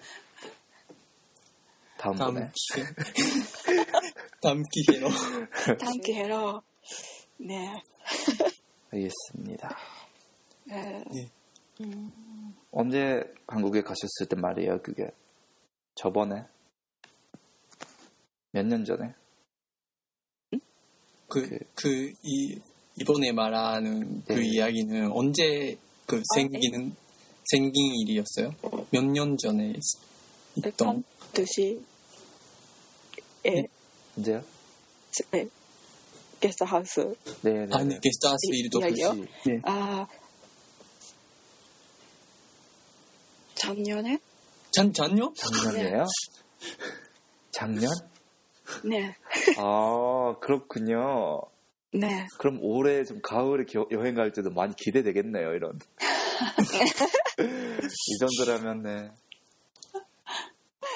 다음 번에 다음 기회 다음 기회로 다음 기회로, 네, 알겠습니다. 네, 예. 음, 언제 한국에 가셨을 때 말이에요, 그게 저번에 몇 년 전에 그, 그, 이, 이번에 말하는 그 네. 이야기는 언제 그 생기는, 생긴 일이었어요? 몇 년 전에 있- 있던? 뜻이, 예, 네. 언제요? 네, 게스트하우스, 네, 네. 아니, 네. 게스트하우스 일도 이- 이야기요? 네. 아, 작년에? 전, 전요? 작년이에요? 작년? 네, 아 그렇군요. 네, 그럼 올해 좀 가을에 겨- 여행 갈 때도 많이 기대되겠네요, 이런. 이 정도라면, 네.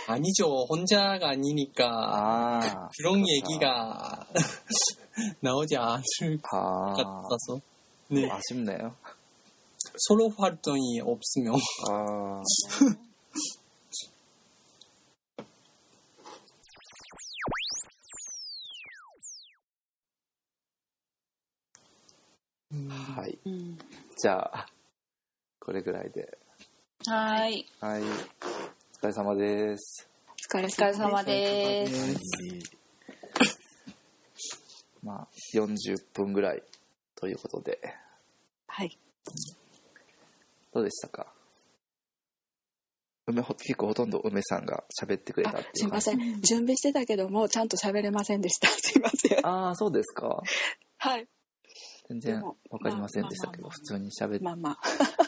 아니죠. 혼자가 아니니까. 아. 그런 그렇다. 얘기가 나오지 않을 것 아. 같아서. 네. 아쉽네요. 솔로 활동이 없으면. 아. 하이. うんじゃあ、これぐらいで。はい。はい。お疲れ様です。お疲れお疲れ様様で。ですまあ、40分ぐらいということで、はい。 どうでしたか？梅ほ結構ほとんど梅さんが喋ってくれたすいません。準備してたけども、ちゃんと喋れませんでした。すいません。ああ、そうですか？はい。全然わかりませんでしたけど、まあ普通に喋って、まあまあ。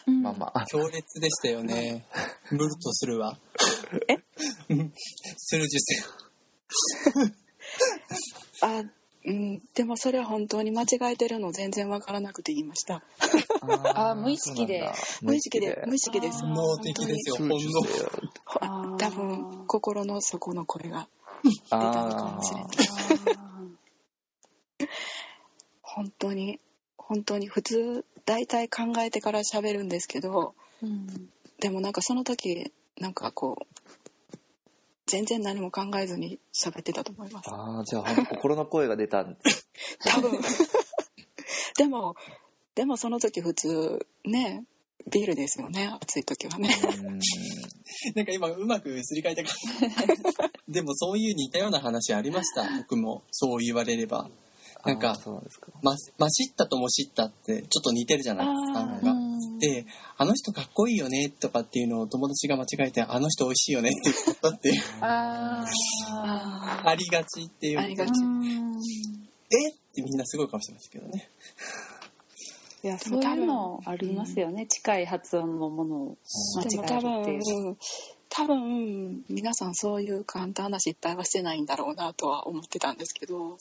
うんまあまあ、強烈でしたよね。ムルとするわ。する受あ、うん、でもそれは本当に間違えてるの全然わからなくて言いました。あー無意識で無意識で、無意識です。脳的ですよ、中本能。多分、心の底の声が出たのかあもしれない。あ本当に、本当に普通、大体考えてから喋るんですけど、ーうんでもなんかその時、なんかこう、全然何も考えずに喋ってたと思います。あーじゃあ本当心の声が出たん多分。でも、でもその時普通、ね、ビールですよね、暑い時はね。うんなんか今うまくすり替えたから。でもそういう似たような話ありました。僕もそう言われれば。なんか、ま、マシッタとモシッタってちょっと似てるじゃないですか。あーなんかで、あの人かっこいいよねとかっていうのを友達が間違えて、あの人美味しいよねって言ったっていう、ああありがちっていう。ありがち。えってみんなすごい顔してますけどね。いやそういうのありますよね、近い発音のものを間違えるっていう。多分皆さんそういう簡単な失敗はしてないんだろうなとは思ってたんですけど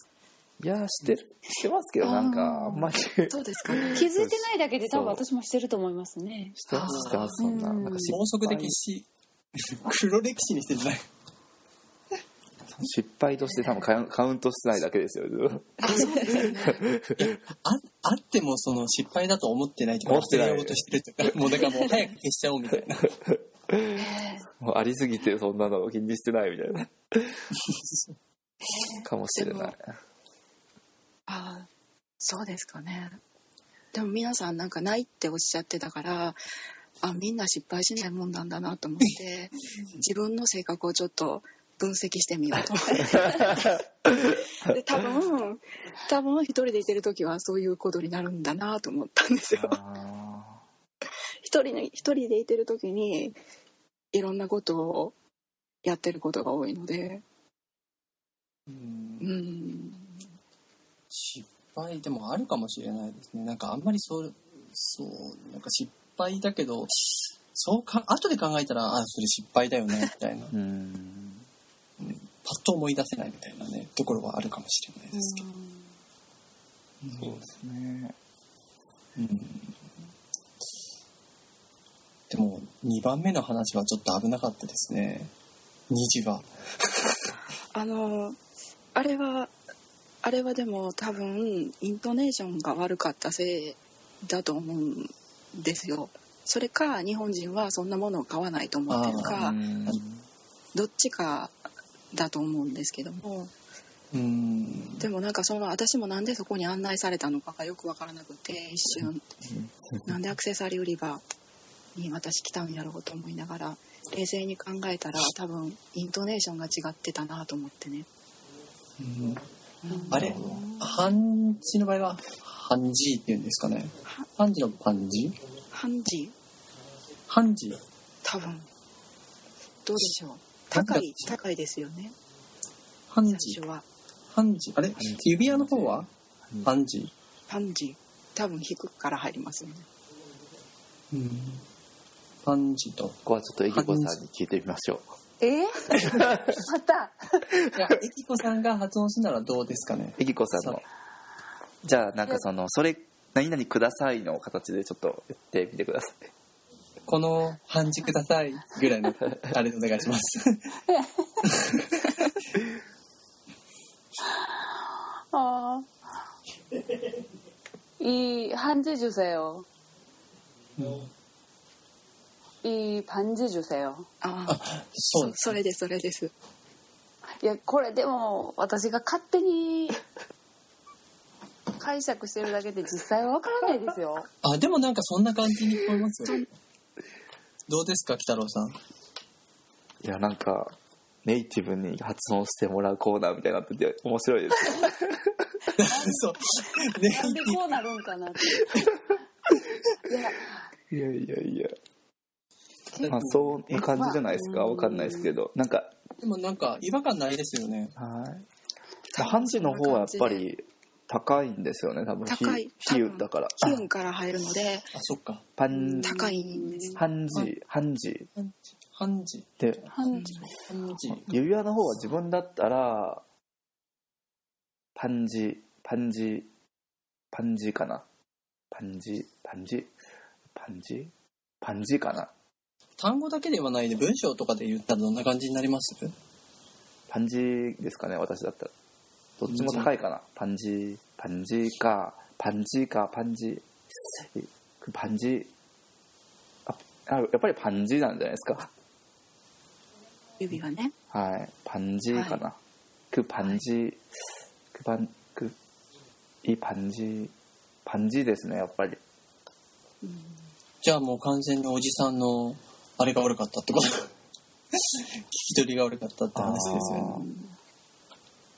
いやしてるしてますけどなんかあんまり。してそうですか。ね気づいてないだけで多分私もしてると思いますね。ますしてますそんな。うんなんか法則的し、黒歴史にしてるじゃない。失敗として多分カウンカウントしてないだけですよ。あそうですよね。ああってもその失敗だと思ってないとか思ってない。忘れようとしてるとかもうだからもう早く消しちゃおうみたいな。もうありすぎてそんなの気にしてないみたいな。かもしれないあそうですかね。でも皆さんなんかないっておっしゃってたからあみんな失敗しないもんなんだなと思って 自分の性格をちょっと分析してみようと。思ってで多分多分一人でいてる時はそういうことになるんだなと思ったんですよ。あ一人の一人でいてる時にいろんなことをやってることが多いので。うん敗でもあるかもしれないですね。なんかあんまりそうそうなんか失敗だけどそうか後で考えたらあそれ失敗だよねみたいな。ー うん。パッと思い出せないみたいなねところはあるかもしれないですけど、そうですね。うん。でも2番目の話はちょっと危なかったですね。虹は あのあれはあれはでも多分イントネーションが悪かったせいだと思うんですよ。それか日本人はそんなものを買わないと思ってるうかんどっちかだと思うんですけども。うん。でもなんかその私もなんでそこに案内されたのかがよくわからなくて一瞬。なんでアクセサリー売り場に私来たんやろうと思いながら冷静に考えたら多分イントネーションが違ってたなと思ってね、うんうんあれ？漢字の場合は漢字っていうんですかね。漢字の漢字？ハンジ漢字。多分。どうでしょう？高い高いですよね。漢最字初は。漢字。あれ？指輪の方は？漢字。ハンジ多分低くから入りますよね。うん。漢字と。ここはちょっとエキコさんに聞いてみましょうえまたいやエキコさんが発音するならどうですかねエキコさんのじゃあなんかそのそれ何々くださいの形でちょっと言ってみてくださいこの漢字くださいぐらいのあれでお願いします아, 이 한지 주세요. 이 반지 주세요. あああそうですそれですそれですいや、これでも私が勝手に解釈してるだけで実際はわからないですよ。あでもなんかそんな感じに聞こえますよどうですか北郎さんいやなんかネイティブに発音してもらうコーナーみたいになってて面白いですねそうねなんでこうなるんかなって。いや、いやいやいや まあそんな感じじゃないですか。まあわかんないですけど。なんかでもなんか違和感ないですよね。はい。まあハンジの方はやっぱり高いんですよね。多分高い。比喩だから。機運から入るので。あそっか。パン高いんですハンジハンジ。漢字で半字漢字指輪の方は自分だったらパンジパンジパンジかな。パンジパンジパンジパンジかな単語だけではないで文章とかで言ったらどんな感じになります？パ字ですかね私だったら。どっちも高いかな。パ字ジ字かパ字かパ字ジパンジあやっぱりパ字なんじゃないですか？指がね。はい。パ字かな、はい、くパン、くパくいパ字ジ字ですねやっぱり、じゃあもう完全におじさんのあれが悪かったってこと？聞き取りが悪かったって話ですよ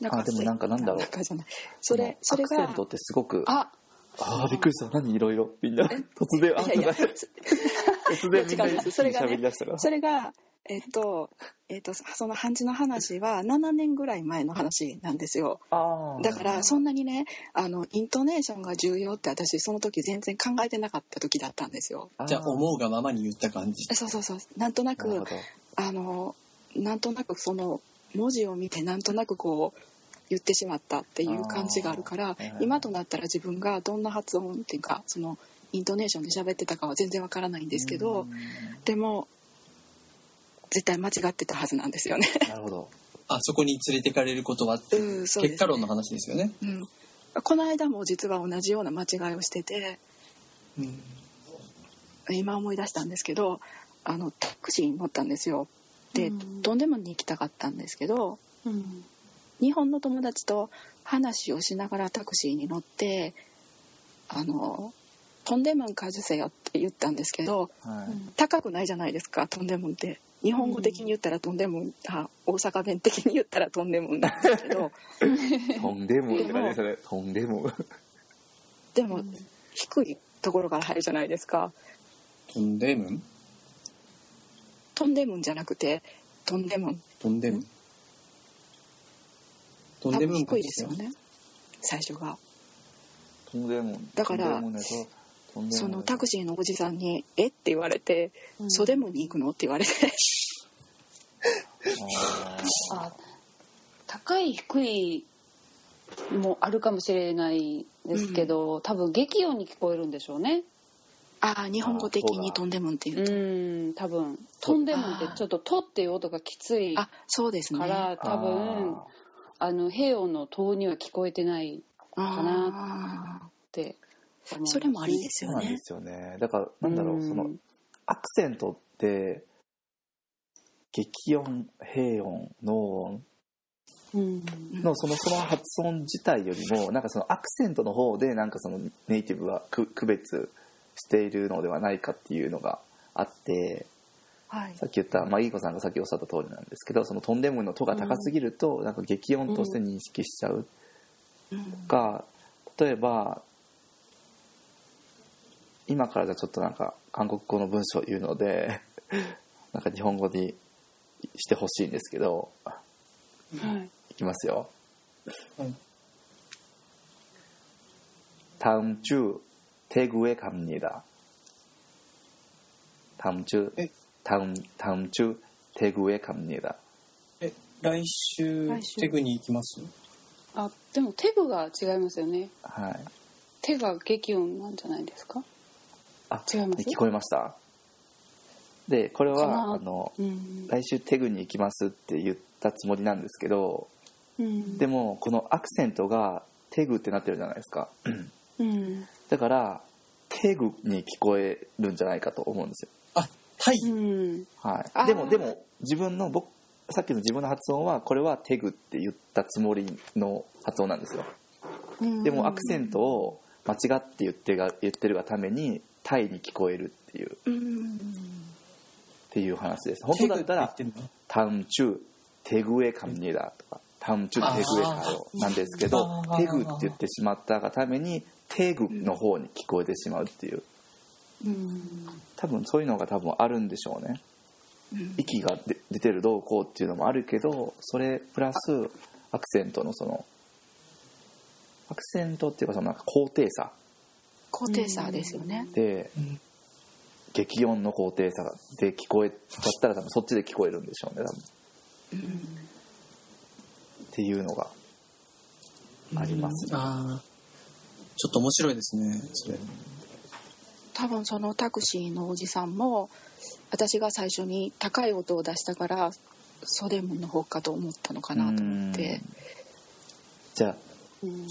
ね。あでもなんかなんだろう。なんかじゃない。それ、それがアクセン、トってすごく。あ、ああびっくりした。何？いろいろ。みんな。突然。あいやいや、突然みんな喋り出したから。それが、えっと、えっと、その漢字の話は7年ぐらい前の話なんですよ。ああだから、そんなにね、あの、イントネーションが重要って私、その時全然考えてなかった時だったんですよ。じゃあ思うがままに言った感じ。そうそうそう。なんとなくなあの、なんとなくその文字を見て、なんとなくこう、言ってしまったっていう感じがあるから今となったら自分がどんな発音っていうか、その、イントネーションで喋ってたかは全然わからないんですけど、でも、絶対間違ってたはずなんですよね。なるほどあそこに連れてかれることはっていううん、そうです、結果論の話ですよね。うん。この間も実は同じような間違いをしてて、うん今思い出したんですけど、あの、タクシーに乗ったんですよ。で、うんとんでもに行きたかったんですけど、うん日本の友達と話をしながらタクシーに乗ってあの「とんでもんかじせよ」って言ったんですけどはい高くないじゃないですかとんでもんって日本語的に言ったらとんでもん、あ大阪弁的に言ったらとんでもんなんですけど。とんでもって感じですねとんでもでも低いところから入るじゃないですか。とんでむん？とんでもんじゃなくてとんでもん。とんでむん？とん多でむん分低いですよね最初が。とんでもだからとんでもんそのタクシーのおじさんに「え？っ?」て言われて「袖もに行くの?」って言われて。ああ高い低いもあるかもしれないですけど、多分激音に聞こえるんでしょうね。ああ日本語的にとんでもんって言うと。うん多分「とんでも」ってちょっと「と」っていう音がきついあそうですね。から多分あの平音の「と」には聞こえてないかなってそれもありですよね。そうなんですよね。だからなんだろううん。そのアクセントって激音平音濃音うん。のそのその発音自体よりもなんかそのアクセントの方でなんかそのネイティブは区区別しているのではないかっていうのがあってはい。さっき言った、まあ、いい子さんがさっきおっしゃった通りなんですけどそのとんでもの「と」が高すぎると、なんか激音として認識しちゃう。うん。が例えば今からじゃちょっとなんか韓国語の文章を言うのでなんか日本語にしてほしいんですけどはいいきますよ。はい。 다음 주 대구에 갑니다. 다음 주 에? 다음 다음 주 대구에 갑니다. え来週来週テグに行きますあでもテグが違いますよねはい。手が激音なんじゃないですか あ、違います？聞こえました？で、これはあのうん来週テグに行きますって言ったつもりなんですけど、うんでもこのアクセントがテグってなってるじゃないですか。うんだからテグに聞こえるんじゃないかと思うんですよ。あタイうんはい。あーでもでも自分の僕さっきの自分の発音はこれはテグって言ったつもりの発音なんですよ。でもアクセントを間違って言ってが言ってるがためにタイに聞こえるっていう、っていう話です。本当だったら「タンチュテグエカミネラ」とか「タンチュテグエカヨ」なんですけど「テグ」って言ってしまったがために「テグ」の方に聞こえてしまうっていう、多分そういうのが多分あるんでしょうね。息が出てるどうこうっていうのもあるけどそれプラスアクセントのそのアクセントっていうかそのなんか高低差。高低差ですよね。でうん。激音の高低差で聞こえちゃったら多分そっちで聞こえるんでしょうね多分。っていうのがあります。ね、ああちょっと面白いですねそれ。多分そのタクシーのおじさんも私が最初に高い音を出したからソデムの方かと思ったのかなと思って。じゃあうん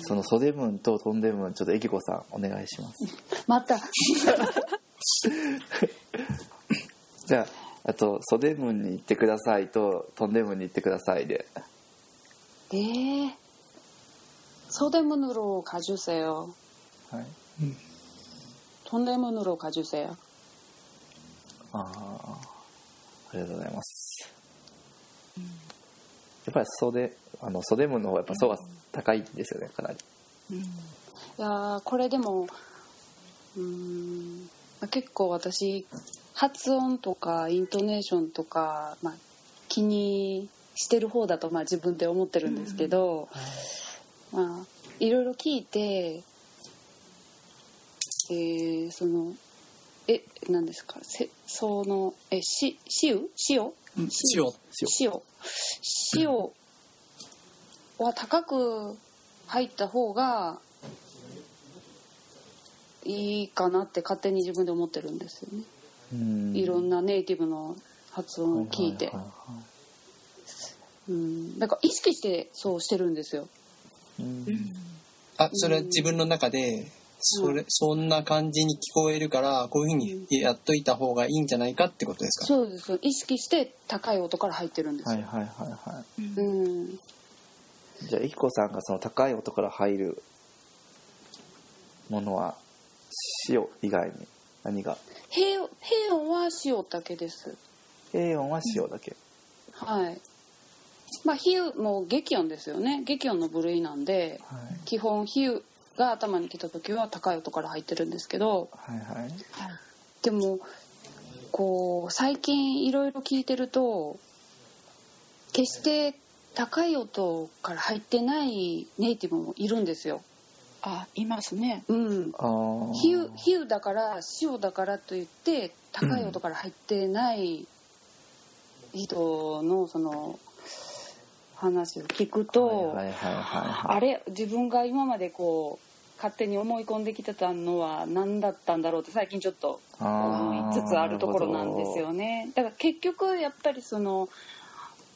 そのソデムンとトンデムンちょっとエキコさんお願いしますまたじゃああとソデムンに行ってくださいとトンデムンに行ってくださいでえー、소대문으로 가주세요. はいうん、 돈대문으로 가주세요. ああありがとうございます、 やっぱり袖あの袖ムの方がやっぱ層が高いんですよねかなり。うん。いやこれでもうんまあ結構私発音とかイントネーションとか、まあ、気にしてる方だとまあ自分で思ってるんですけど、まあ、いろいろ聞いて、えーそのえ何ですか？せそのえし塩塩うん塩。塩。塩。は高く入った方がいいかなって勝手に自分で思ってるんですよね、うん。いろんなネイティブの発音を聞いて、はははうん、だから意識してそうしてるんですよ。いうん。あそれは自分の中でそれそんな感じに聞こえるからこういうふうにやっといた方がいいんじゃないかってことですか？そうです。意識して高い音から入ってるんですよ、はいはいはいはうん。いじゃあエキコさんがその高い音から入るものは塩以外に何が？平平音は塩だけです。低音は塩だけ、はい。まあ比喩も激音ですよね。激音の部類なんではい。基本比喩が頭に来た時は高い音から入ってるんですけどはいはい。でもこう最近いろいろ聞いてると決して高い音から入ってないネイティブもいるんですよ。あいますね。うん、比喩比喩だから塩だからといって高い音から入ってない人のその話を聞くと、あれ自分が今までこう勝手に思い込んできてたのは何だったんだろうって最近ちょっと思いつつあるところなんですよね。だから結局やっぱりその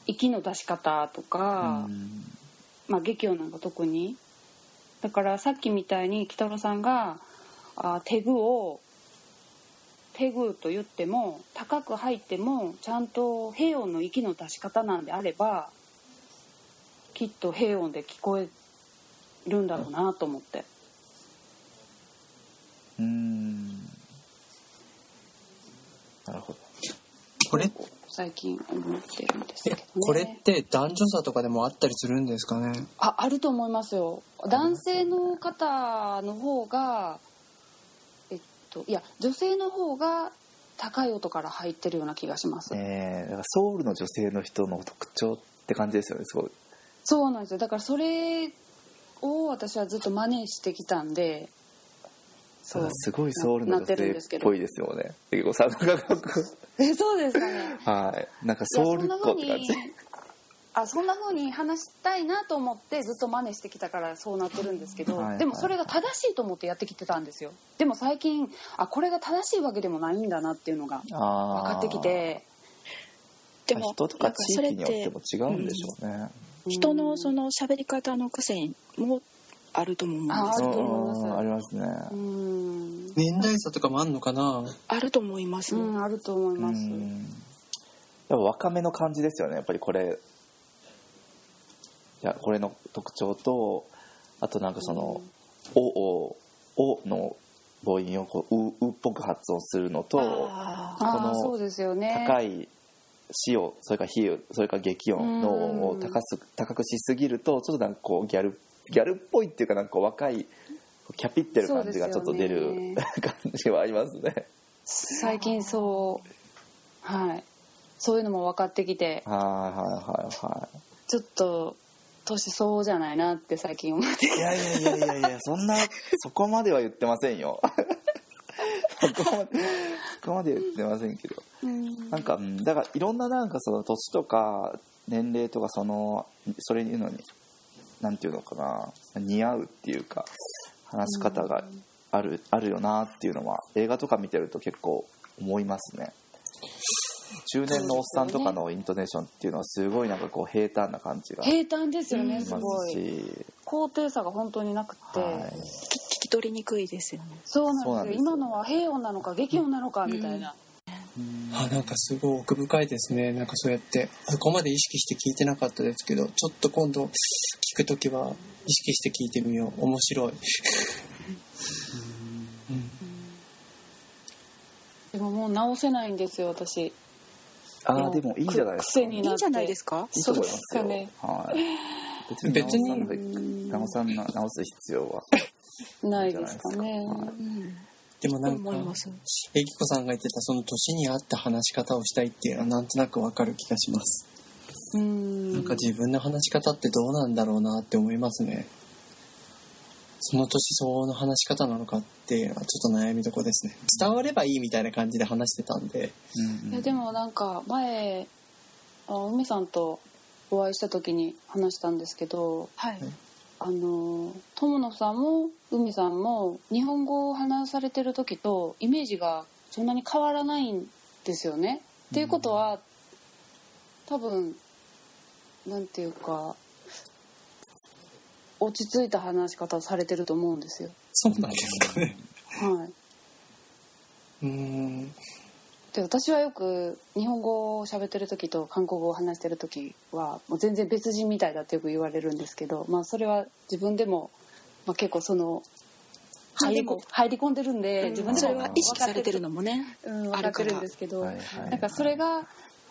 息の出し方とか、うん。まあ、劇音なんか特に。だからさっきみたいに北野さんがあテグをテグと言っても高く入ってもちゃんと平音の息の出し方なんであればきっと平音で聞こえるんだろうなと思って。うん。なるほど。これ？最近思ってるんですけどね。これって男女差とかでもあったりするんですかね？ああると思いますよ。男性の方の方がえっといや女性の方が高い音から入ってるような気がします、えー、だからソウルの女性の人の特徴って感じですよねすごいそうなんですよ。だからそれを私はずっと真似してきたんでそうすごいソウルの女性っぽいですよね。結構さなんかえそうですかね。はい。なんかソウルっ子って感じ。あそんな風に話したいなと思ってずっと真似してきたからそうなってるんですけど、はいはい。でもそれが正しいと思ってやってきてたんですよ。でも最近あこれが正しいわけでもないんだなっていうのがあ分かってきてでも人とか地域によっても違うんでしょうね人のその喋り方の癖もあると思うんですああるとよ思います。うんありますね。うん。年代差とかもあんのかな？あると思います、うんあると思います。うん。やっぱ若めの感じですよねやっぱりこれ。いやこれの特徴とあとなんかその「お」お「お」の母音をこう「う」うっぽく発音するのとあああこのそうですよね。高い塩それから比喩それから激音の音を高す高くしすぎるとちょっとなんかこうギャルギャルっぽいっていうかなんかこう若いキャピってる感じがちょっと出る、ね感じはありますね。最近そうはいそういうのも分かってきてはいはいはいはちょっと年相応じゃないなって最近思ってい。いやいやいやいやいやそんなそこまでは言ってませんよ。そこまでそそこまで言ってませんけど。うん。なんかうんだからいろんななんかその年とか年齢とかそのそれいうのになんていうのかな似合うっていうか話し方があるあるよなっていうのは映画とか見てると結構思いますね。中年のおっさんとかのイントネーションっていうのはすごいなんかこう平坦な感じがし平坦ですよねすまごい。高低差が本当になくて、はい、取りにくいですよね。そうなんです今のは平穏なのか激音なのかみたいな、あなんかすごい奥深いですね。なんかそうやって。そこまで意識して聞いてなかったですけどちょっと今度聞くときは意識して聞いてみよう。面白い、うん。でももう直せないんですよ私。ああでもいいじゃないですか癖になって。いいんじゃないですか。いいと思いますよ。そうですはい。別に直さない。直さな直す必要はないですかね。でもなんか思います。えぎこさんが言ってたその年に合った話し方をしたいっていうのはなんとなくわかる気がします、うん。なんか自分の話し方ってどうなんだろうなって思いますね。その年相応の話し方なのかっていうのはちょっと悩みどこですね。伝わればいいみたいな感じで話してたんで。うんいやでもなんか前あ梅さんとお会いした時に話したんですけどはいあの友野さんも海さんも日本語を話されてる時とイメージがそんなに変わらないんですよね。っていうことは多分なんていうか落ち着いた話し方をされてると思うんですよ。そうなんですかねはい、うーんで私はよく日本語を喋ってる時と韓国語を話してる時はもう全然別人みたいだってよく言われるんですけど、まあ、それは自分でも、まあ、結構その入りこ入り込んでるんで自分でもそれは意識されてるのもねうん、分かってるんですけど、はいはい。なんかそれが、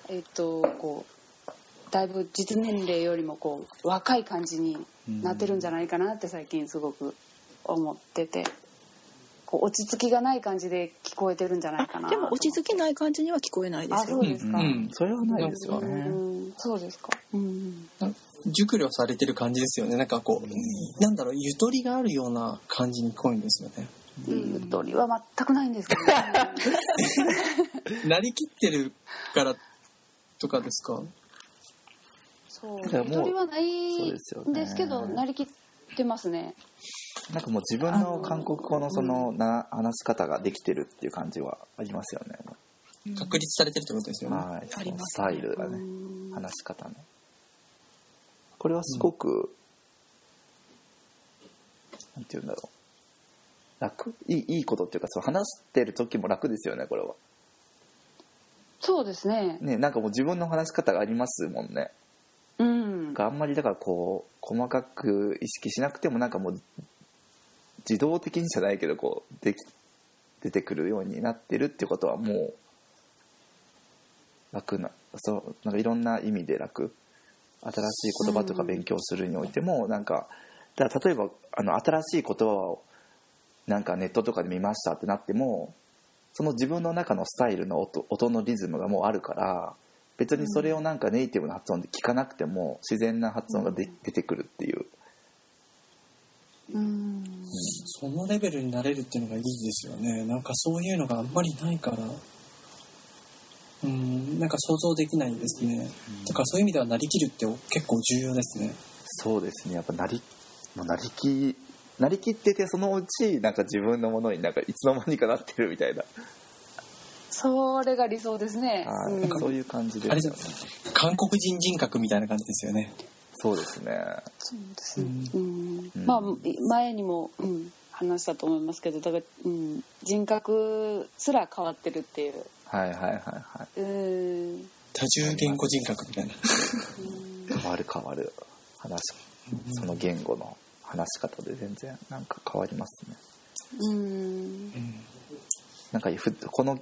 えっとこうだいぶ実年齢よりもこう若い感じになってるんじゃないかなって最近すごく思っててこう落ち着きがない感じで聞こえてるんじゃないかなでも落ち着きない感じには聞こえないですよ。あそうですか、うんそれはないですようねんそうですか、うん、熟慮されてる感じですよね。なんかこうなんだろうゆとりがあるような感じに聞こえるんですよね。ゆとりは全くないんですけど、ね、なりきってるからとかですか？そう。ゆとりはないそうですよねんですけどなりきってますね。なんかもう自分の韓国語のそのな話し方ができてるっていう感じはありますよね、確立されてるってことですよね、はい。ありますね。スタイルがねうん。話し方のこれはすごく、なんて言うんだろう。楽。いいいいことっていうかその話してる時も楽ですよねこれは。そうですね。ねなんかもう自分の話し方がありますもんねうん。あんまりだからこう細かく意識しなくてもなんかもう自動的にじゃないけどこうでき出てくるようになってるってことはもう楽なそうなんかいろんな意味で楽。新しい言葉とか勉強するにおいてもなんかだ例えばあの新しい言葉をなんかネットとかで見ましたってなってもその自分の中のスタイルの音音のリズムがもうあるから別にそれをなんかネイティブな発音で聞かなくても自然な発音がで出てくるっていう、うん。そのレベルになれるっていうのがいいですよね。なんかそういうのがあんまりないから。うん。なんか想像できないですね。だからそういう意味ではなりきるって結構重要ですね。そうですね。やっぱなりもうなりきなりきっててそのうちなんか自分のものになんかいつの間にかなってるみたいな、それが理想ですね、はい。うん。そういう感じで。ね韓国人人格みたいな感じですよね。そうですね。そうです。ね、ううん。うん。まあ前にも、うん、話したと思いますけどだから、うん、人格すら変わってるっていう。はいはいはいはい。うん。多重言語人格みたいな。変わる変わる。話その言語の話し方で全然なんか変わりますね。うん。うん。なんかふこの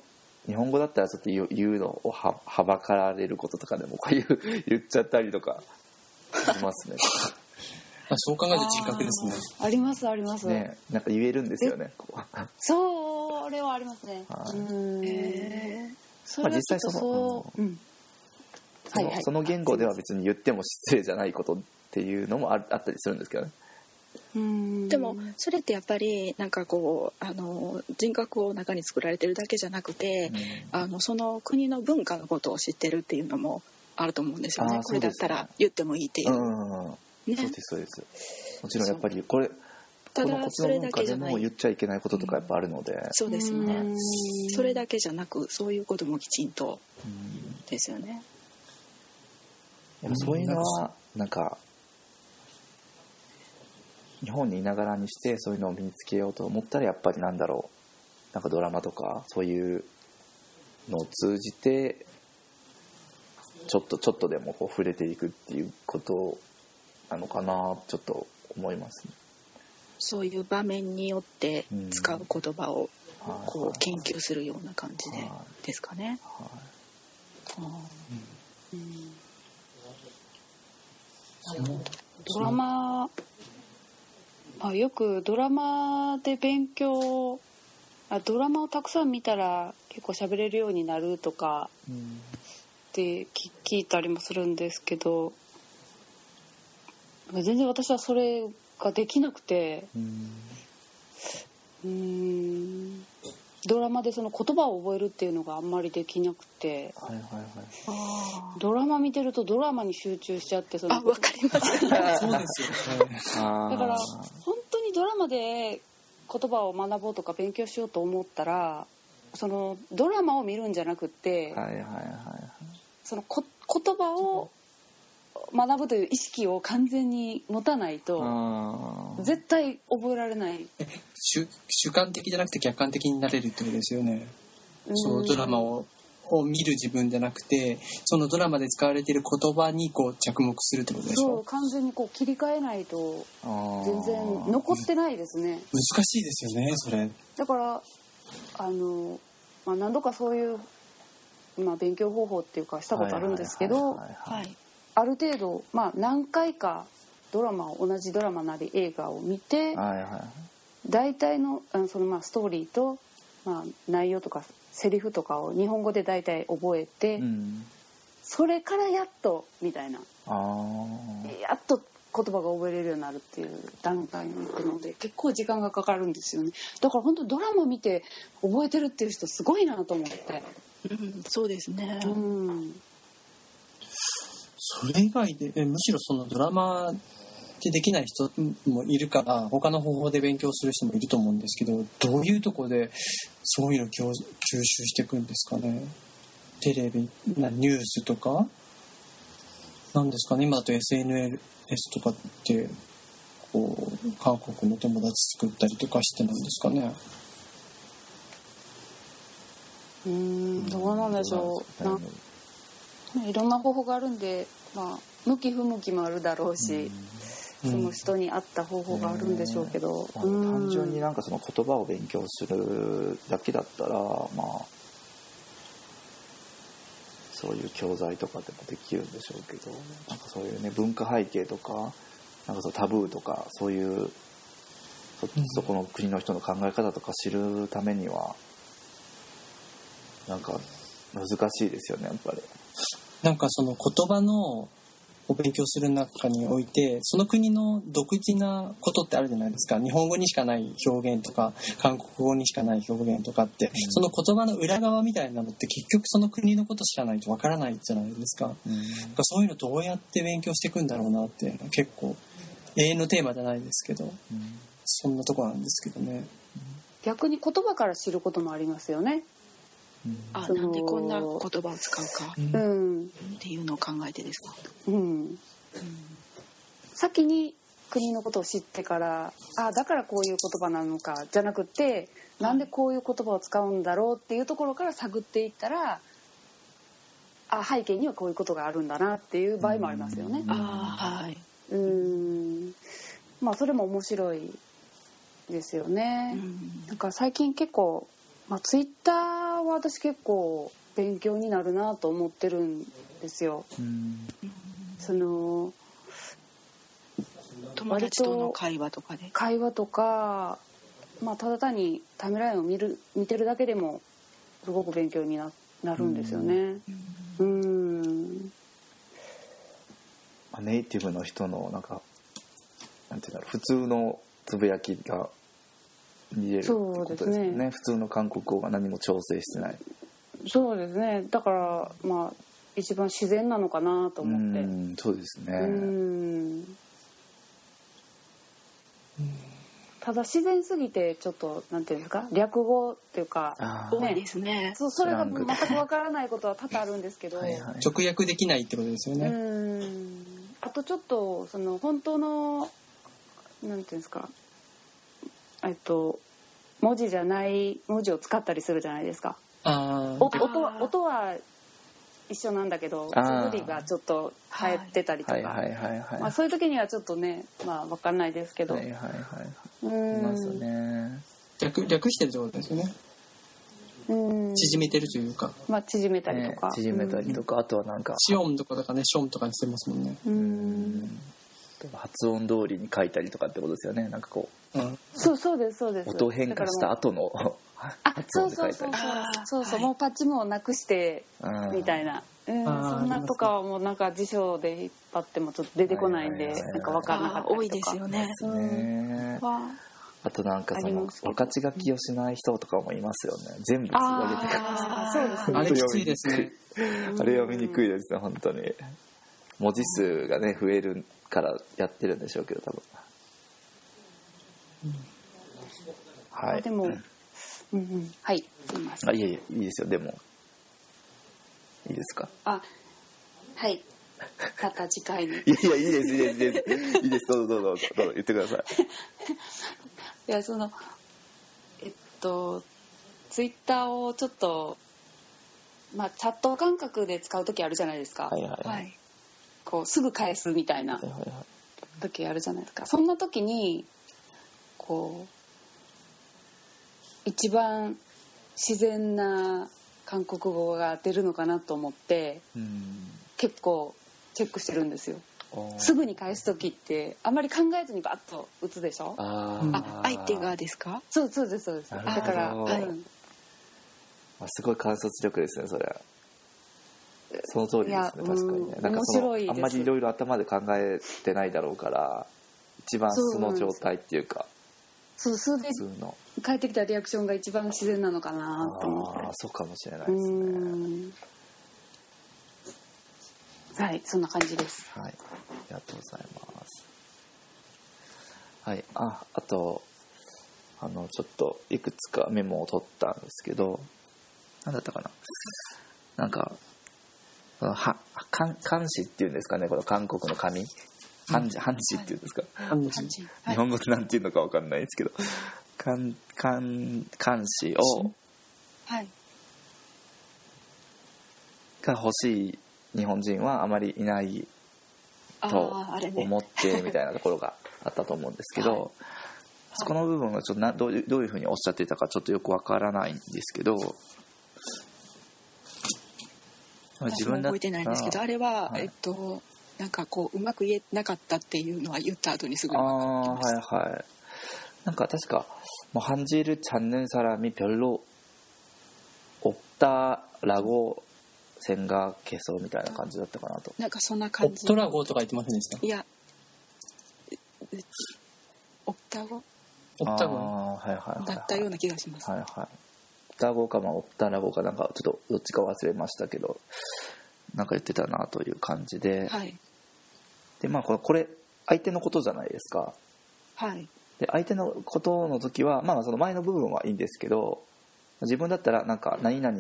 日本語だったらちょっと言う言うのをははばかられることとかでもこういう言っちゃったりとかしますね。あそう考えると人格ですね。ありますあります、ねなんか言えるんですよねこう。それはありますね。はい。うん。えそれはちょっとまあ実際そのそう、うん、その,、はいはい。その言語では別に言っても失礼じゃないことっていうのもああったりするんですけどね。うんでもそれってやっぱりなんかこうあの人格を中に作られてるだけじゃなくて、あのその国の文化のことを知ってるっていうのもあると思うんですよね。これだったら言ってもいいっていう。う、んうんうん。ね。そうですそうです。もちろんやっぱりこれたこのこっちだそれの文化でだけじゃない。も言っちゃいけないこととかやっぱあるので、そうですよね。うん。それだけじゃなくそういうこともきちんとうんですよね。でもそういうのはなんか日本にいながらにしてそういうのを身につけようと思ったらやっぱりなんだろう。なんかドラマとかそういうのを通じてちょっとちょっとでもこう触れていくっていうことなのかなちょっと思いますね。そういう場面によって使う言葉をはい。こう研究するような感じではですかね。はい。うん。ドラマあよくドラマで勉強あドラマをたくさん見たら結構喋れるようになるとかうんって聞聞いたりもするんですけど全然私はそれができなくてうんドラマでその言葉を覚えるっていうのがあんまりできなくてはいはいはいあドラマ見てるとドラマに集中しちゃってそのあわかります。そうですよね。あーだからにドラマで言葉を学ぼうとか勉強しようと思ったらそのドラマを見るんじゃなくって、はいはいはいそのこ言葉を学ぶという意識を完全に持たないと絶対覚えられない。主主観的じゃなくて客観的になれるってことですよね。そのドラマををを見る自分じゃなくて、そのドラマで使われている言葉にこう着目するってことでしょ。そう完全にこう切り替えないと全然残ってないですね難しいですよね、それ。だからあの、まあ、何度かそういう、まあ、勉強方法っていうかしたことあるんですけど。ある程度、まあ、何回かドラマを同じドラマなり映画を見てはいはい大体のあのそのまあストーリーと、まあ、内容とかセリフとかを日本語で大体覚えて、うんそれからやっとみたいなあやっと言葉が覚えれるようになるっていう段階に行くので結構時間がかかるんですよね。だから本当ドラマ見て覚えてるっていう人すごいなと思って。うん、そうですね。うん。それ以外で、えむしろそのドラマでできない人もいるから、他の方法で勉強する人もいると思うんですけど、どういうとこでそういうのを吸吸収していくんですかね？テレビ、なニュースとか？なんですかね？今だと SNS とかって、こう、韓国の友達作ったりとかしてなんですかね？うんどうなんでしょうなまあいろんな方法があるんで、まあ、向き不向きもあるだろうし、その人に合った方法があるんでしょうけど、まあ単純になんかその言葉を勉強するだけだったらまあそういう教材とかでもできるんでしょうけどなんかそういうね文化背景とかなんかそうタブーとかそういうそそこの国の人の考え方とか知るためにはなんか難しいですよねやっぱり。なんかその言葉のお勉強する中においてその国の独自なことってあるじゃないですか日本語にしかない表現とか韓国語にしかない表現とかって、その言葉の裏側みたいなのって結局その国のこと知らないとわからないじゃないですか。なんかそういうのどうやって勉強していくんだろうなっていうのは結構永遠のテーマじゃないですけどそんなとこなんですけどね。逆に言葉から知ることもありますよね。あ、なんでこんな言葉を使うかうん、っていうのを考えてですか？うん、先に国のことを知ってからあだからこういう言葉なのかじゃなくてなんでこういう言葉を使うんだろうっていうところから探っていったらあ背景にはこういうことがあるんだなっていう場合もありますよね。ああ、はい。うんまあそれも面白いですよね。うんなんか最近結構、まあ、ツイッターは私結構勉強になるなと思ってるんですよ。その友達との会話とかで？会話とか、まあ、ただ単にタイムラインを見る見てるだけでもすごく勉強にななるんですよね。うんまあネイティブの人のなんかなんていうんだろう普通のつぶやきが見れるってことですよそうですね。普通の韓国語が何も調整してない。そうですね。だからまあ一番自然なのかなとう思って。んそうですね、うん。ただ自然すぎてちょっとなんていうんですか？略語っていうか多いですね。そうそれが全くわからないことは多々あるんですけど。はいはい。直訳できないってことですようね。ん。あとちょっとその本当のなんていうんですか？えっと文字じゃない文字を使ったりするじゃないですか。あ音は音は一緒なんだけど綴りがちょっと変えてたりとか、はいはいはいはいまあ、そういう時にはちょっとねまあわかんないですけど、はいはいはい。ういますんね。略略してるってことですよね。うん。縮めてるというか、まあ縮めたりとねか、縮めたりとか、あとはなんかシオンとかだからね、ションとかにしてますもんね。ううん。ん発音通りに書いたりとかってことですよね。なんかこうん。そうそうですそうですう音変化した後のあ発そうそうそうそうそうそう、はいもうパッチもなくしてうんみたいな、うん、そんなとかはもうなんか辞書で引っ張ってもちょっと出てこないんでなんか分からなかったりとか多いですよね。ねわあとなんかその分かち書きをしない人とかもいますよね全部つなげてくるああそうですねあれきついですね。あれ読みにくいですね本当に文字数がね増えるからやってるんでしょうけど多分はい。あでもうん。うんはい。すみません。あいえいえいいですよ。でもいいですか？あはい。また次回に。いやいやいいですいいですいいです。いいです。どうぞどうぞどうぞどうぞ言ってください。いやそのえっとツイッターをちょっとまあチャット感覚で使う時あるじゃないですか、はいはいはい。はい。こうすぐ返すみたいなはいはいはい。時あるじゃないですか。そんな時にこう一番自然な韓国語が出るのかなと思ってうん。結構チェックしてるんですよ。すぐに返す時ってあんまり考えずにバッと打つでしょ？あ相手がですか？そうそうですそうです。だから、はい。すごい観察力ですねそれその通りですねいや確かにね。うんなんかその面白いです。あんまりいろいろ頭で考えてないだろうから一番素の状態っていうかそうそれで普通の。返ってきたリアクションが一番自然なのかなと思って。ああそうかもしれなういですね。ん。はいそんな感じです。はいありがとうございます。はいああとあのちょっといくつかメモを取ったんですけど何だったかな。なんかは漢漢詩っていうんですかねこの韓国の紙漢字漢字っていうんですか？日本語でなんていうのかわかんないですけど漢漢漢詩をはい。が欲しい日本人はあまりいないと。思ってみたいなところがあったと思うんですけど、そこの部分がちょっとなどういうどういうふうにおっしゃっていたかちょっとよくわからないんですけど私も覚えてないんですけど、あれは、はいえっと、なんかこう、うまく言えなかったっていうのは言った後にすぐあ分かってました。あはいはいなんか確か뭐 한지를 찾는 사람이 별로 없다라고 생각해서 みたいな感じだったかなとなんかそんなオ感じ。プトラ号とか言ってませんでしたいや、えオプタ語オプタ号あーはいはいはいはいだったような気がします。はいはい。オプタ語か、まあ、オプタラ語かなんか、ちょっとどっちか忘れましたけど、 なんか言ってたなという感じで、はい、でまあこれこれ相手のことじゃないですか。はい、で相手のことの時は、まあ、その前の部分はいいんですけど自分だったらなんか何々、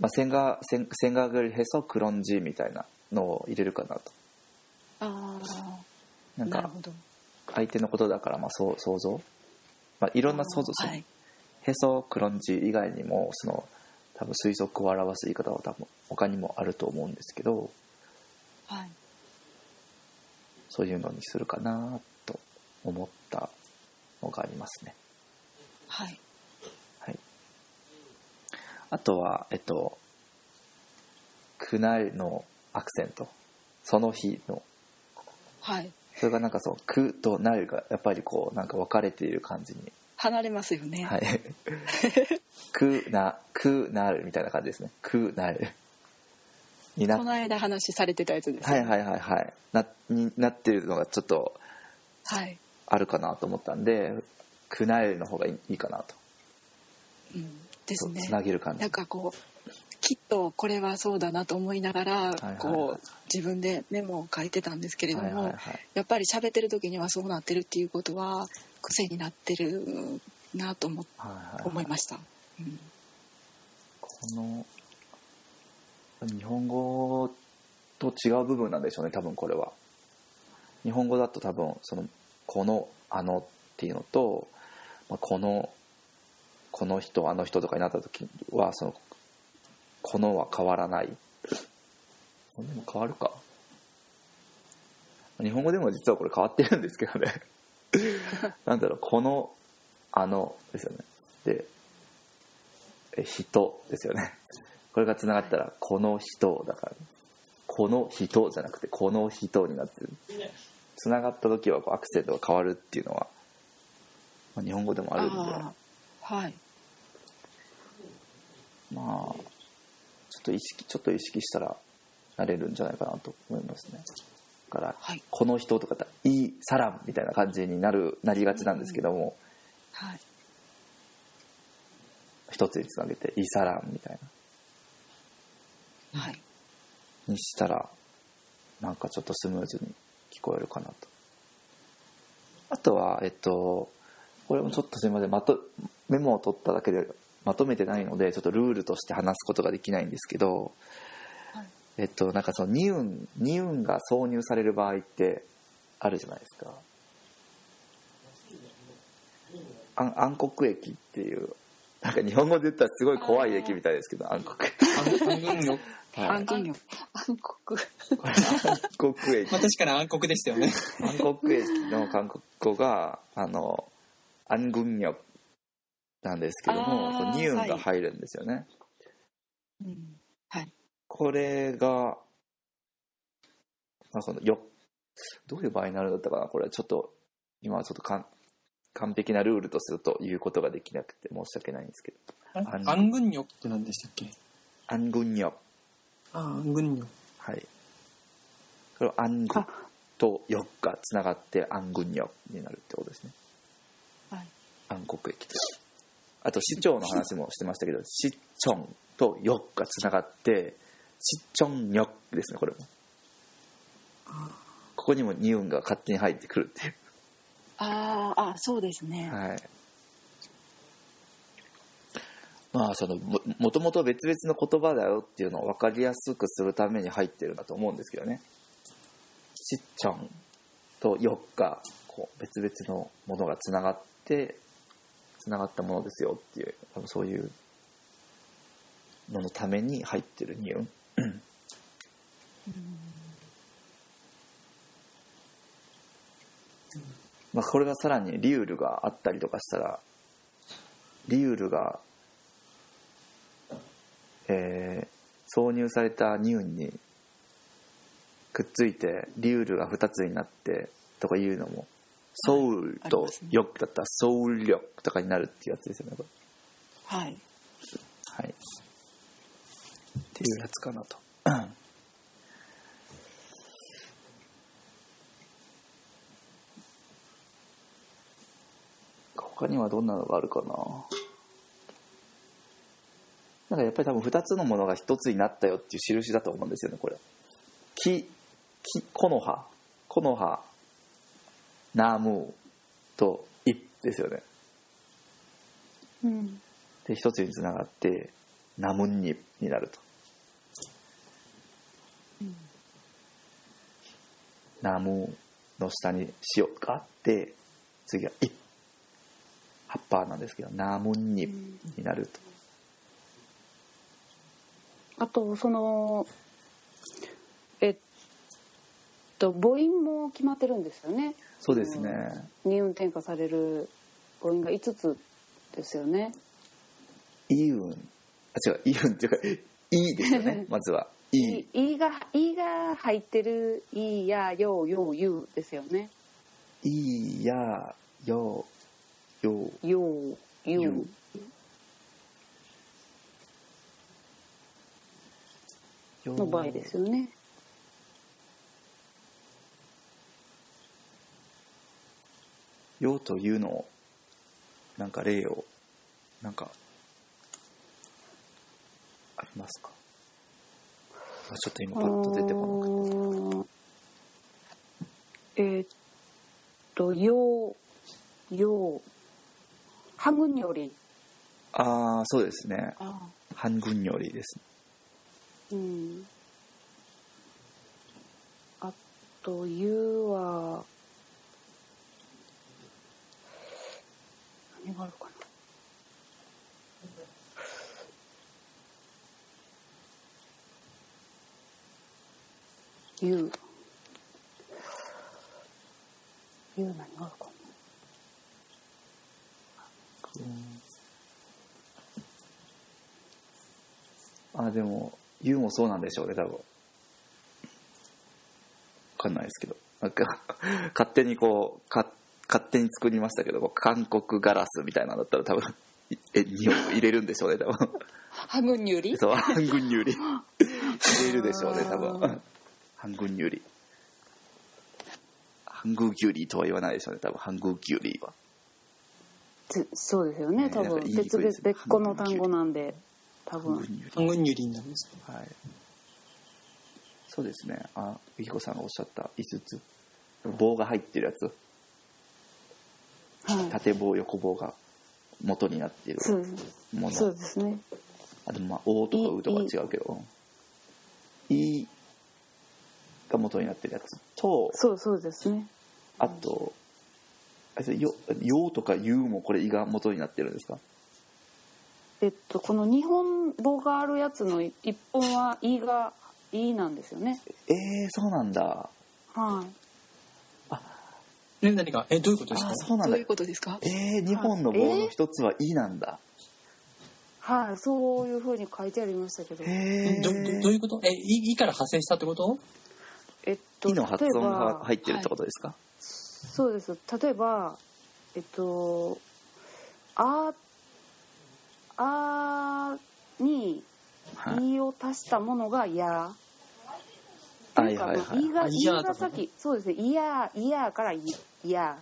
まあ、千賀千がぐりへそクロンジみたいなのを入れるかなと。あなんか相手のことだからまあそう想像、まあ、いろんな想像、はい、へそクロンジ以外にもその多分推測を表す言い方は多分他にもあると思うんですけどはい。そういうのにするかなと思ったのがありますね。はい。はい、あとはえっと「くなる」のアクセントその日のはい。それがなんかそう「く」と「なる」がやっぱりこうなんか分かれている感じに離れますよね。はい「くな」「くなる」みたいな感じですね「くなる」になこの間話されてたやつです、はいはいはいはい。なになってるのがちょっとはい。あるかなと思ったんでクナエルの方がいいかなと。うん、ですね。つ。なげる感じ。なんかこうきっとこれはそうだなと思いながら、こう自分でメモを書いてたんですけれども、やっぱり喋ってる時にはそうなってるっていうことは癖になってるなと思思いました。うん。この日本語と違う部分なんでしょうね多分これは。日本語だと多分そのこのあのっていうのと、まあ、このこの人あの人とかになった時はそのこのは変わらない。でも変わるか。日本語でも実はこれ変わってるんですけどね なんだろうこのあのですよね。でえ人ですよね。これがつながったらこの人だから、この人じゃなくてこの人になってる。つながった時はこうアクセントが変わるっていうのは、まあ、日本語でもあるんで。はい。まあちょっと意識ちょっと意識したらなれるんじゃないかなと思いますね。だから、はい。この人とかだいいサランみたいな感じになるなりがちなんですけども、はい。一つにつなげていいサランみたいな。はい。にしたらなんかちょっとスムーズに聞こえるかなと。あとはえっとこれもちょっとすいません。まとメモを取っただけでまとめてないのでちょっとルールとして話すことができないんですけど、はいえっとなんかそのニウンニウンが挿入される場合ってあるじゃないですか。暗暗黒液っていうなんか日本語で言ったらすごい怖い液みたいですけど暗黒暗黒よ。はい。暗黒よ暗黒。暗黒液まあ確かに暗黒でしたよね。韓国駅の韓国語があの暗軍力なんですけどもあーこうニウンが入るんですよね、うん。はいこれが、まあ、このよどういう場合になるんだったかな？これちょっと今はちょっとかん完璧なルールとすると言うことができなくて申し訳ないんですけど。暗暗軍力って何でしたっけ？暗軍力ああ、暗軍力。はい。これは暗軍と力がつながって暗軍力になるってことですね。はい。暗黒駅あと市長の話もしてましたけど市長と翼がつながって市長翼ですねこれも。ここにもニウンが勝手に入ってくるっていう。あーあそうですね、はい。まあそのももともと別々の言葉だよっていうのを分かりやすくするために入ってるんだと思うんですけどね。しっちゃんとよっがこう別々のものがつながってつながったものですよっていう多分そういうののために入ってるニュンまあこれがさらにリュールがあったりとかしたらリュールがえー挿入されたニューンにくっついてリュールが2つになってとかいうのもソウルと力だったらソウル力とかになるっていうやつですよねはい。はいっていうやつかなと。他にはどんなのがあるかな？なんかやっぱり多分2つのものが1つになったよっていう印だと思うんですよねこれ。木木木の葉。木の葉。ナムーとイですよね。うん。で一つにつながってナムンニになると、ナムの下に塩があって次はイ葉っぱなんですけどナムンニになると、あとそのえっと母音も決まってるんですよね。そうですね。二運転化される母音が5つですよね。イウン。あ違う。イウンっていうかイですよね。まずは。イいいがいが入ってるいやよよゆですよね。イやよよよゆの場合ですよね。よというのをなんか例をなんかありますか？あちょっと今パッと出てこなかっえーっと、よう、よう、ハグより、たああそうですね。あ半軍よりです。うん。あと、ゆうは、何があるかな。ゆう。ゆう何があるかあでもユウもそうなんでしょうね多分。わかんないですけど。なんか 勝手にこうか勝手に作りましたけど韓国ガラスみたいなのだったら多分いえに入れるんでしょうね多分。な。ハグよりそう半軍有利入れるでしょうね多分半軍有利半軍有利とは言わないでしょうね。多分半軍有利は。つそうですよね。ね多分別くいですね別別個の単語なんで多分。半軍有利半分ユリになるんです。はい。そうですね。あゆきこさんがおっしゃった5つ。棒が入ってるやつ。はい。縦棒横棒が元になっているそうです。もの。そうですね。あでもまあ「お」とか「う」とかは違うけど「い」が元になってるやつとそうそうですね。あとあれですよ「よ」とか「ゆ」もこれ「い」が元になってるんですか？えっとこの日本語があるやつの一本は「い」が「い」なんですよね。えー、そうなんだ。はい。え何がえどういうことですか？あそうなんだ。どういうことですか？えー、日本の棒の一つは「い」なんだ。はいそういうふうに書いてありましたけど。へええどどどういうこと？えいいから派生したってこと？えっといの発音例えばが入ってるってことですか、そうです。例えばえっと「あ」あに「はい。い」を足したものが「や」はいはいはい。いが、あいいやとかが先、そうですね、いや、いやからい、いや。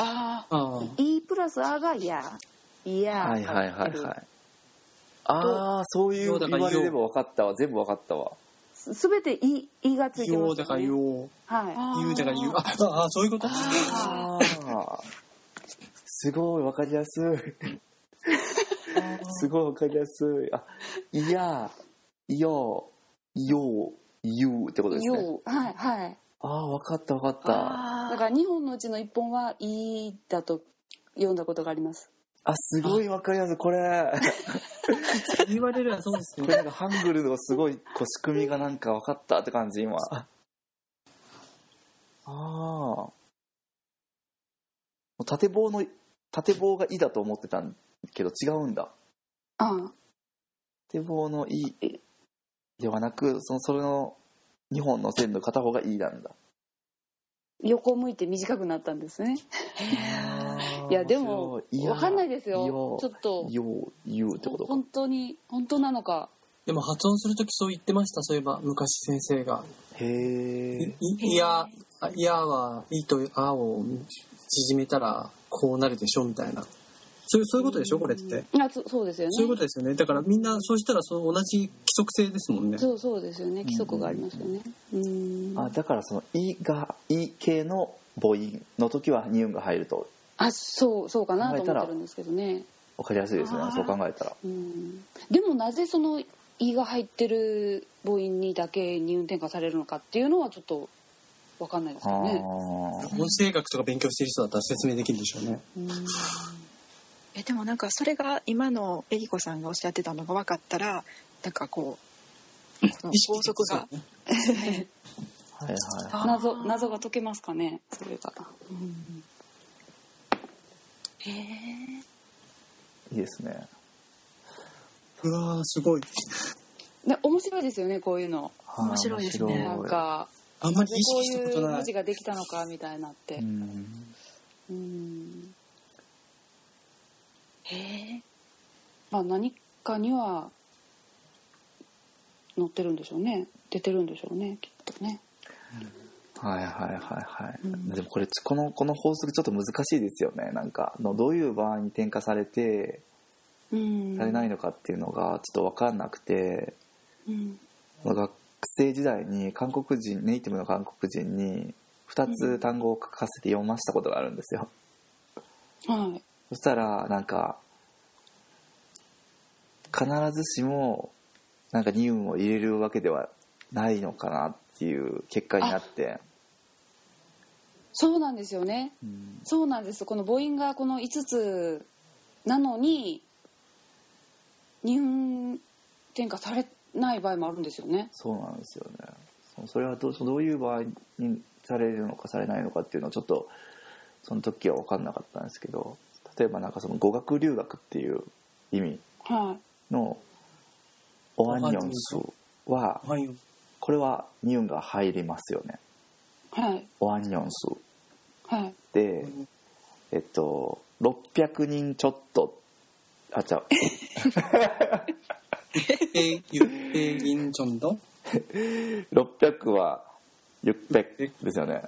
あああいプラスあがや。いや。はいはいはいはい。ああそういう言われれば分かったわ。全部分かったわすべてい、いがついてます、ね。ようだからようはゆうだからゆうあああそういうこと？ああすごい分かりやすい すごい分かりやすいあいやよよゆうってことでい。すねよう。はい、はい。ああ分かった分かったあだから日本のうちの一本は、いだと読んだことがあります。あすごい分かりやすいこれ 言われるはそうですよ。これなんかハングルのすごいこう仕組みがなんか分かったって感じ今。ああ縦棒の縦棒が「い」だと思ってたんけど違うんだ。ああ縦棒の「い」ではなくそのそれの2本の線の片方が「い」なんだ横向いて短くなったんですね。いや、でも、わかんないですよ。ちょっと、よう言うってことか。本当に、本当なのか。でも発音するときそう言ってましたそういえば昔先生が。へえいいやあいやはいいとあを縮めたらこうなるでしょみたいなそういうそういうことでしょ？これってあそそうですよね。そういうことですよねだからみんなそうしたらその同じ規則性ですもんねそうそうですよね。規則がありますよね。うん。あだからその「い」が「い」系の母音の時は2音が入るとあ、そう、そうかなと思ってるんですけどね。分かりやすいですよねそう考えたらうん。でもなぜその「い」が入ってる母音にだけ二運転化されるのかっていうのはちょっとわかんないですよね。あ音声学とか勉強している人だったら説明できるでしょうねうんえでもなんかそれが今のえりこさんがおっしゃってたのが分かったらなんかこうこの法則が。はいはい。あ謎謎が解けますかねそれが。うんへえいいですね。うわーすごい。ね面白いですよねこういうの。はい面白いですね。なんか。あんまりこう識したことない。いう文字ができたのかみたいなって。う。ん。うんへえまあ何かには載ってるんでしょうね。出てるんでしょうねきっとね。はいはいはいはい、うん。でもこれこのこの法則ちょっと難しいですよね。なんかのどういう場合に転化されてうん。されないのかっていうのがちょっと分かんなくて、うん。学生時代に韓国人ネイティブの韓国人に2つ単語を書かせて読ませたことがあるんですよ、はいそしたらなんか必ずしもなんか二運を入れるわけではないのかなっていう結果になって、そうなんですよね。うん。そうなんです。この母音がこの5つなのに二分転化されない場合もあるんですよね。そうなんですよね。そそれはどうどういう場合にされるのかされないのかっていうのはちょっとその時は分かんなかったんですけど例えばなんかその語学留学っていう意味はのオアニョンスははい。これはニュンが入りますよね。いはい。オアニョンス。はい。でえっと600人ちょっと。あちゃう。え、ゆえ、ぎんちょんど600はユッペですよね。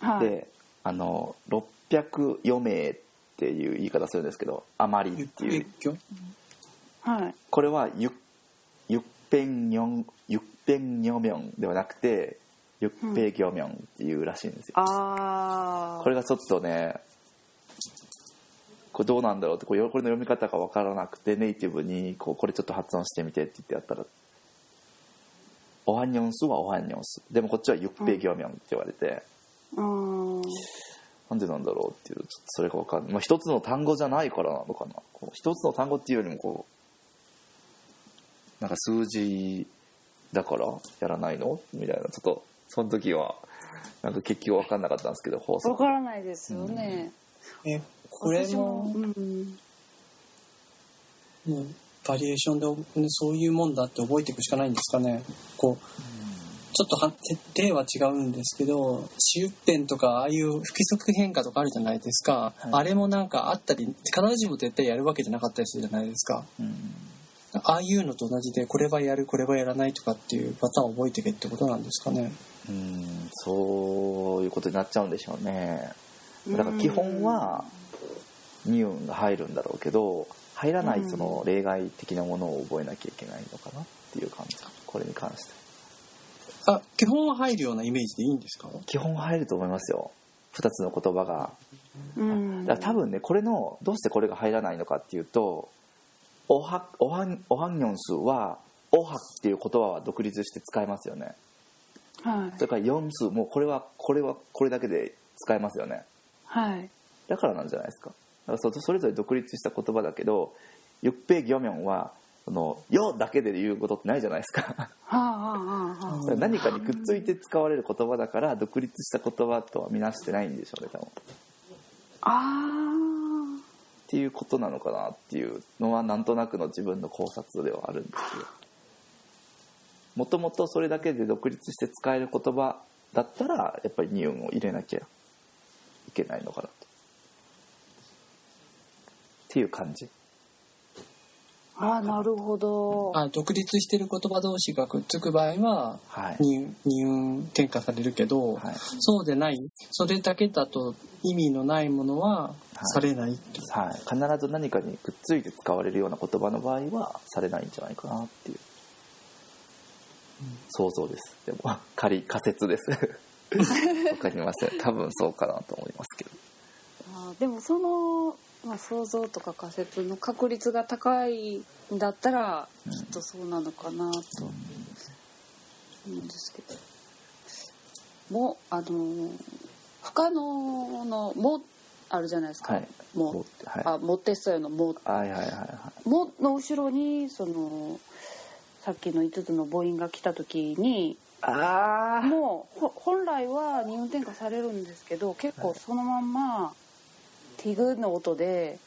はい。であの604名っていう言い方するんですけどあまりゆっていう。はい。これはゆゆっぺんにょんゆっぺんにょみょんではなくてゆっぺぎょみょんっていうらしいんですよ、ああこれがちょっとねこれどうなんだろうってこれこれの読み方が分からなくてネイティブにこうこれちょっと発音してみてって言ってやったら「オハンニョンスはオハンニョンス」でもこっちは「ゆっぺぎょみょん」って言われて、うんなんでなんだろうっていうちょっとそれが分かんない、まあ、一つの単語じゃないからなのかな。こう一つの単語っていうよりもこうなんか数字だからやらないのみたいな。ちょっとその時はなんか結局分かんなかったんですけど放送。わからないですよね、え、これも、うん。もうバリエーションでねそういうもんだって覚えていくしかないんですかね。こう、ちょっとは例は違うんですけど、シュッペンとかああいう不規則変化とかあるじゃないですか。はい。あれもなんかあったり、必ずしも絶対やるわけじゃなかったりするじゃないですか。うん。ああいうのと同じで、これはやる、これはやらないとかっていうパターンを覚えていけってことなんですかね。うんそういうことになっちゃうんでしょうね。だから基本はニューンが入るんだろうけど入らないその例外的なものを覚えなきゃいけないのかなっていう感じ。これに関してあ、基本は入るようなイメージでいいんですか？基本入ると思いますよ。2つの言葉が。うん。だから多分ねこれのどうしてこれが入らないのかっていうとオハオハンオハンニョン数はオハっていう言葉は独立して使えますよね。はい。それから4数もこれはこれはこれだけで使えますよね。はい。だからなんじゃないですか。だからそそれぞれ独立した言葉だけどユッペギョミョンはその「よ」だけで言うことってないじゃないですか。何かにくっついて使われる言葉だから独立した言葉とは見なしてないんでしょうね多分。っあていうことなのかなっていうのはなんとなくの自分の考察ではあるんですけどもともとそれだけで独立して使える言葉だったらやっぱりニューンを入れなきゃいけないのかなと。っていう感じあなるほど。あ独立してる言葉同士がくっつく場合ははい。二二運転化されるけど、はい。そうでないそれだけだと意味のないものはされないっていう、はい、必ず何かにくっついて使われるような言葉の場合はされないんじゃないかなっていう、想像です。でも 仮仮説です。わかりません。多分そうかなと思いますけど。あーでもその、まあ、想像とか仮説の確率が高いんだったらうんきっとそうなのかなと思うんですけど。もうあのー不可能の「も」あるじゃないですか。はい「も」はい。あモテストの「も」はいはいはいは「も」の後ろにそのさっきの5つの母音が来た時にいあもうほ本来は二運転化されるんですけど結構そのまんまティグの音で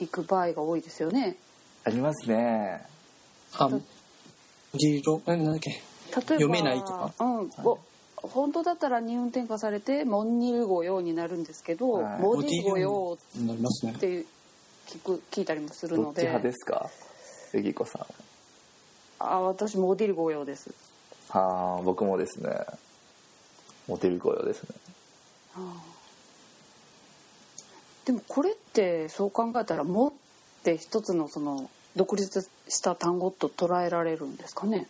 行く場合が多いですよね。ありますね。あリロえなんだっけ？例えば読めないとか？うん。ぼ本当だったら二運転化されてモンニル語用になるんですけど、はい。モディ語用になりますねっていう聞く聞いたりもするどので。っち派ですか？エギコさん。あ私もオディルゴ用です。ああ僕もですね。モテる御用ですねでもこれってそう考えたら「も」って一つのその独立した単語と捉えられるんですかね？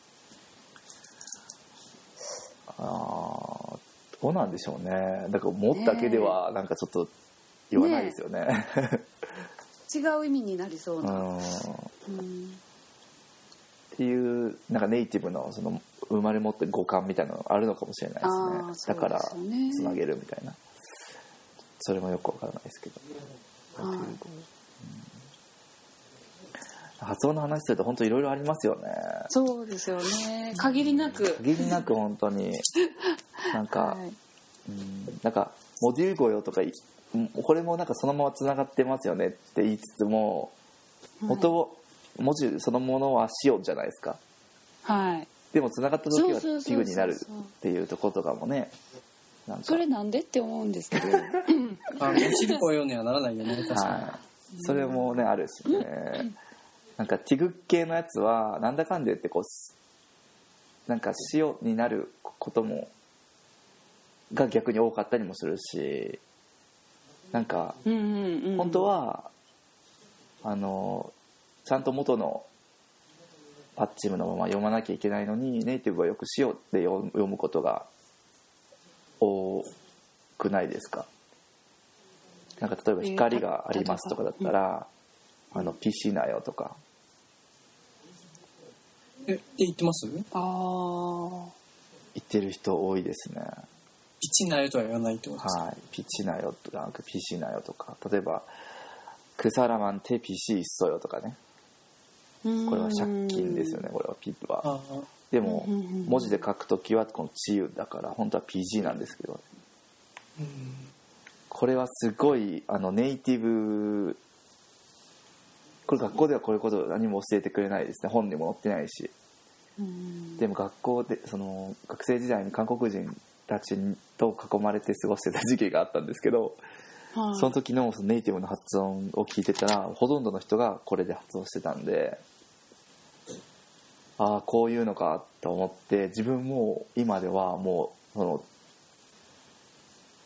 ああどうなんでしょうね。だから「も」だけではなんかちょっと言わないですよね。違う意味になりそううな、ん。っうんていうなんかネイティブのその生まれ持って五感みたいなのがあるのかもしれないですね。だからつなげるみたいなそれもよくわからないですけど。はい。発音の話すると本当いろいろありますよね。そうですよね。限りなく。限りなく本当に。なんか、はい。うん。なんかモディル語よとかいうんこれもなんかそのままつながってますよねって言いつつも元を文字そのものは塩じゃないですか。はい。でもつながった時は器具になるっていうところとかもねそれなんでって思うんですけど。あおしるこようにはならないよね確かはい、それもねあるしね。なんかティグ系のやつはなんだかんで言ってこうすなんか塩になることもが逆に多かったりもするし。なんか本当はあのちゃんと元のパッチムのまま読まなきゃいけないのにネイティブはよく「塩」で読む読むことが多くないですか？なんか例えば「光があります」とかだったら「あの PC なよ」とか。えって言ってます？ああ言ってる人多いですね。ピチなよとは言わないってことですか、はい「ピチなよ」とか「PC なよ」とか。例えば「クサラマンテ PC いっそよ」とかね。これは借金ですよねこれはピップは。ああでも文字で書くときはこの「治癒」だから本当は PG なんですけどうん。これはすごいあのネイティブこれ学校ではこういうことを何も教えてくれないですね。本にも載ってないし。うん。でも学校でその学生時代に韓国人たちと囲まれて過ごしてた時期があったんですけどはい。その時のそのネイティブの発音を聞いてたらほとんどの人がこれで発音してたんでああこういうのかと思って自分も今ではもうその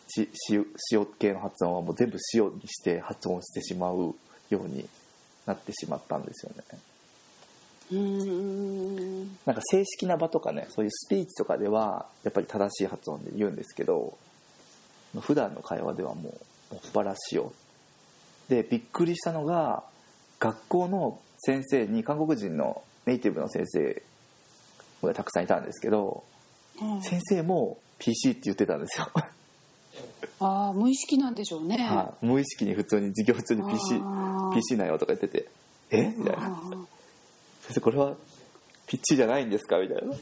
ち塩塩系の発音はもう全部塩にして発音してしまうようになってしまったんですよね。うん。なんか正式な場とかねそういうスピーチとかではやっぱり正しい発音で言うんですけど普段の会話ではもうもっぱら塩でびっくりしたのが学校の先生に韓国人のネイティブの先生がたくさんいたんですけどうん先生も PC って言ってたんですよ、ああ無意識なんでしょうね。はい。無意識に普通に授業中に PC, PC なよとか言ってて「え？みたいな。あー「先生これはピッチじゃないんですか?」みたいな。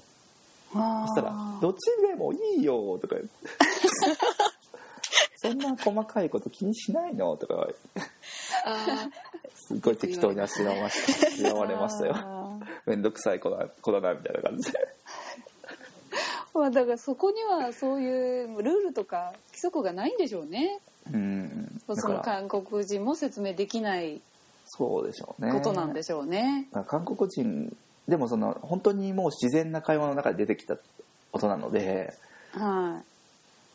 そしたら「どっちでもいいよ」とか言って「そんな細かいこと気にしないの?」とか言われて。あすごい適当に あしらわれましたよあーめんどくさい子だ子だなみたいな感じで。まあだからそこにはそういうルールとか規則がないんでしょうね。うん。だその韓国人も説明できないそうでしょうね。ことなんでしょうね。韓国人でもその本当にもう自然な会話の中で出てきたことなので、は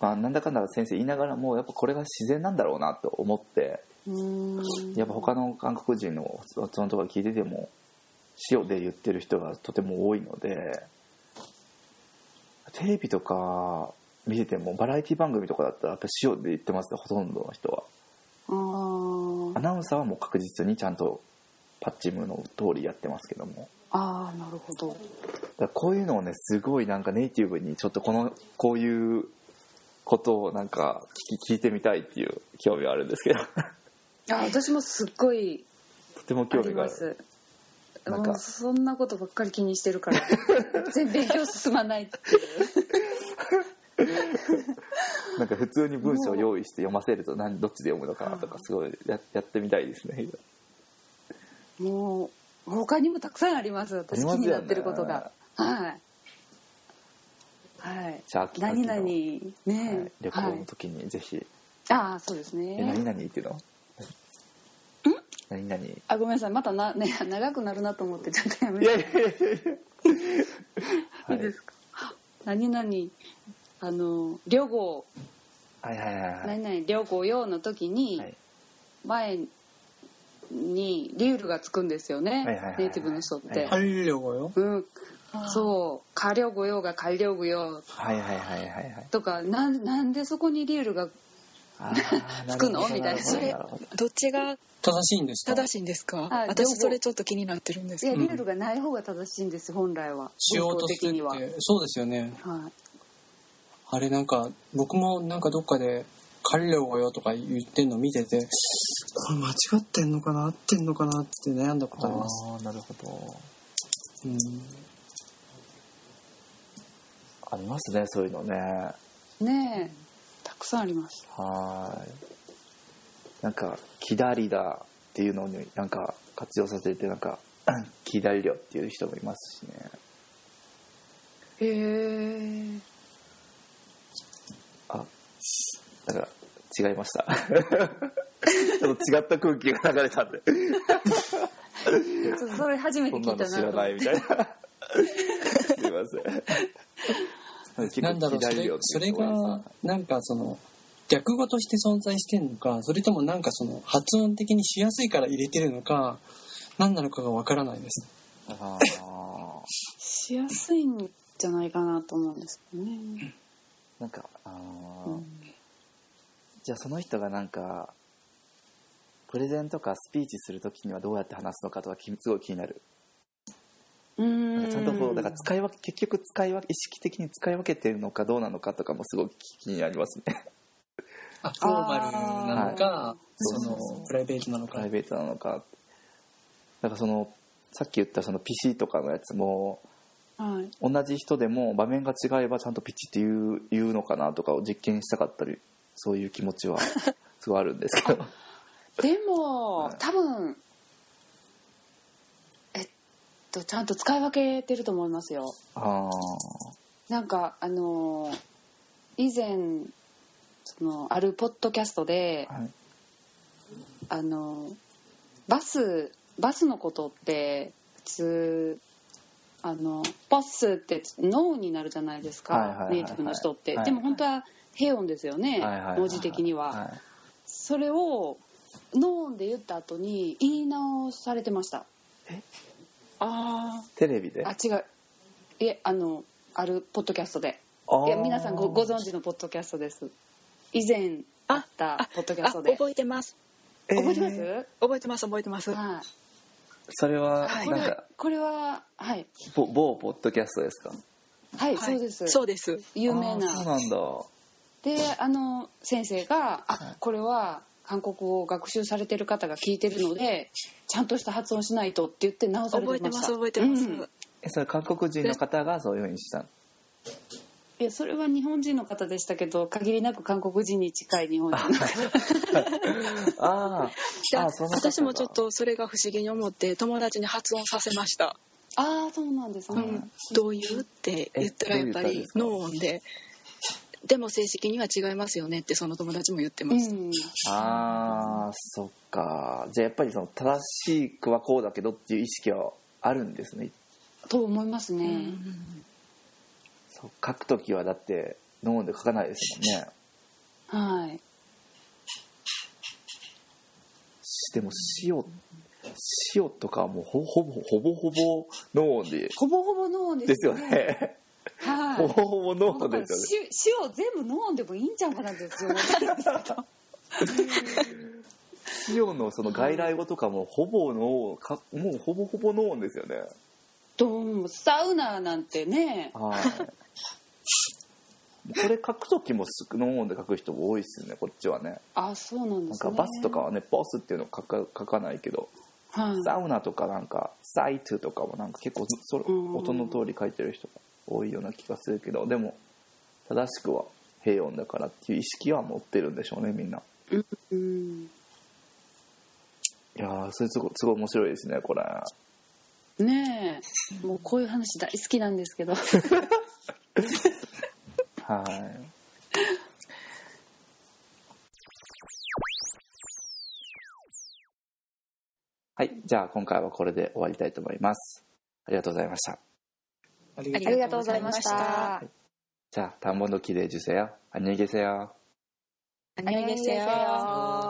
まあ、なんだかんだ先生言いながらもやっぱこれが自然なんだろうなと思っていうーん。やっぱ他の韓国人の発音とか聞いてても塩で言ってる人がとても多いのでテレビとか見ててもバラエティ番組とかだったらやっぱ塩で言ってますねほとんどの人は。アナウンサーはもう確実にちゃんとパッチムの通りやってますけども。あーなるほど。だこういうのをねすごいなんかネイティブにちょっとこのこういうことをなんか聞き聞いてみたいっていう興味はあるんですけど。あ私もすっごいとてもあ興味があるなんか。そんなことばっかり気にしてるから。全然勉強進まないっていう。なんか普通に文章を用意して読ませると何どっちで読むのかなとかすごいややってみたいですね。もう他にもたくさんあります。私気になってることが。はい。はい。じゃあ秋何々。秋ね。はい、旅行の時にぜひ、ああそうですえね何々っていうの？何？何？あごめんなさい。またな、ね、長くなるなと思ってちょっとやめて。い いですか、はい、何々あの旅行。はいはいはい、はい、何々旅行用の時に、はい、前にリュールがつくんですよね、はいはいはいはい、ネイティブの人って。うん、そう「改良用」が「改良用」とか、はいはいはいはい、とかななんでそこにリュールがつ くの？みたいな。るほど。っちが？正しいんですか？正しいんですか？私それちょっと気になってるんですいやけどリュールがない方が正しいんです本来は。しようとするそうですよね。は、あれなんか僕もなんかどっかで「カリレオよ」とか言ってんの見ててこれ間違ってんのかな？合ってんのかな？って悩んだことあります。ああなるほど。うん。ありますねそういうのね。い、ねえ。たくさんあります。はーい。なんか「キダリだ」っていうのになんか活用させてなんか「キダリリョ」っていう人もいますしね。へえあだから違いました。ちょっと違った空気が流れたんで。それ初めてそん聞たなないの知らないみたいな。すいませんなんだろうそれそれがなんかその逆語として存在してんのかそれともなんかその発音的にしやすいから入れてるのか何なのかがわからないです。しやすいんじゃないかなと思うんですけどね、なんかあー、うん。じゃあその人がなんかプレゼンとかスピーチするときにはどうやって話すのかとかきすごい気になるちゃんとこうだから使い分け結局使い分け意識的に使い分けてるのかどうなのかとかもすごく気になりますね。あフォーマルなのかそそうそのプライベートなのか。プライベートなのか。だからそのさっき言ったその PC とかのやつもはい。同じ人でも場面が違えばちゃんとピチって言う言うのかなとかを実験したかったりそういう気持ちは すごいあるんですけど。でも、はい。多分とちゃんと使い分けてると思いますよ。ああなんかあのー以前そのあるポッドキャストではい。あのーバスバスのことって普通あのバスってノーになるじゃないですか、ネイティブの人って、はいでも本当は平音ですよね、文字的には、はい。それをノーンで言った後に言い直されてましたあテレビで？あ違う。いえあのあるポッドキャストで。いや皆さんごご存知のポッドキャストです。以前あったポッドキャスあトで。覚えてます。えー。覚えてます、覚えてます覚えてます。はい。それははい。これなんかこれははい。某某ポッドキャストですか？はい、はい。そうです。そうです。有名な。そうなんだ。であの先生が「あはい。これは韓国語を学習されてる方が聞いてるのでちゃんとした発音しないと」って言って直され覚えててました。ます覚えてます、うん。えそれ韓国人の方がそういうふうにしたの？いやそれは日本人の方でしたけど限りなく韓国人に近い日本人の方。ああ私もちょっとそれが不思議に思って友達に発音させました。ああそうなんですね、うん、どういう？って言ったらやっぱりえどう言ったんですか？ノー音ででも正式には違いますよねってその友達も言ってました、うん。あーそっか。じゃあやっぱりその正しくはこうだけどっていう意識はあるんですね。と思いますね、うんそう書く時はだってノーで書かないですもんね。はい。しでも塩塩とかはもうほほぼほぼほぼノーで。ほぼほぼノーンですよねはい。ほぼほぼノだからーですよね。し塩全部ノーンでもいいんちゃうかなって私思ってるんですけど 塩のその外来語とかもほぼノーかもうほぼほぼノーですよねどうもサウナなんてね。はい。これ書く時もスノーンで書く人も多いですよねこっちはね。あそうなんでなんすねかバスとかはねボスっていうの書か書かないけどはい。サウナとかなんかサイトとかもなんか結構そ音の通り書いてる人が多いような気がするけどでも正しくは平穏だからっていう意識は持ってるんでしょうねみんな。うんいやーそれすごいすごい面白いですねこれ。ねえもうこういう話大好きなんですけど。はい。はい。じゃあ今回はこれで終わりたいと思います。ありがとうございました ありがとうございました。 자 다음번도 기대해 주세요 안녕히 계세요 안녕히 계세요.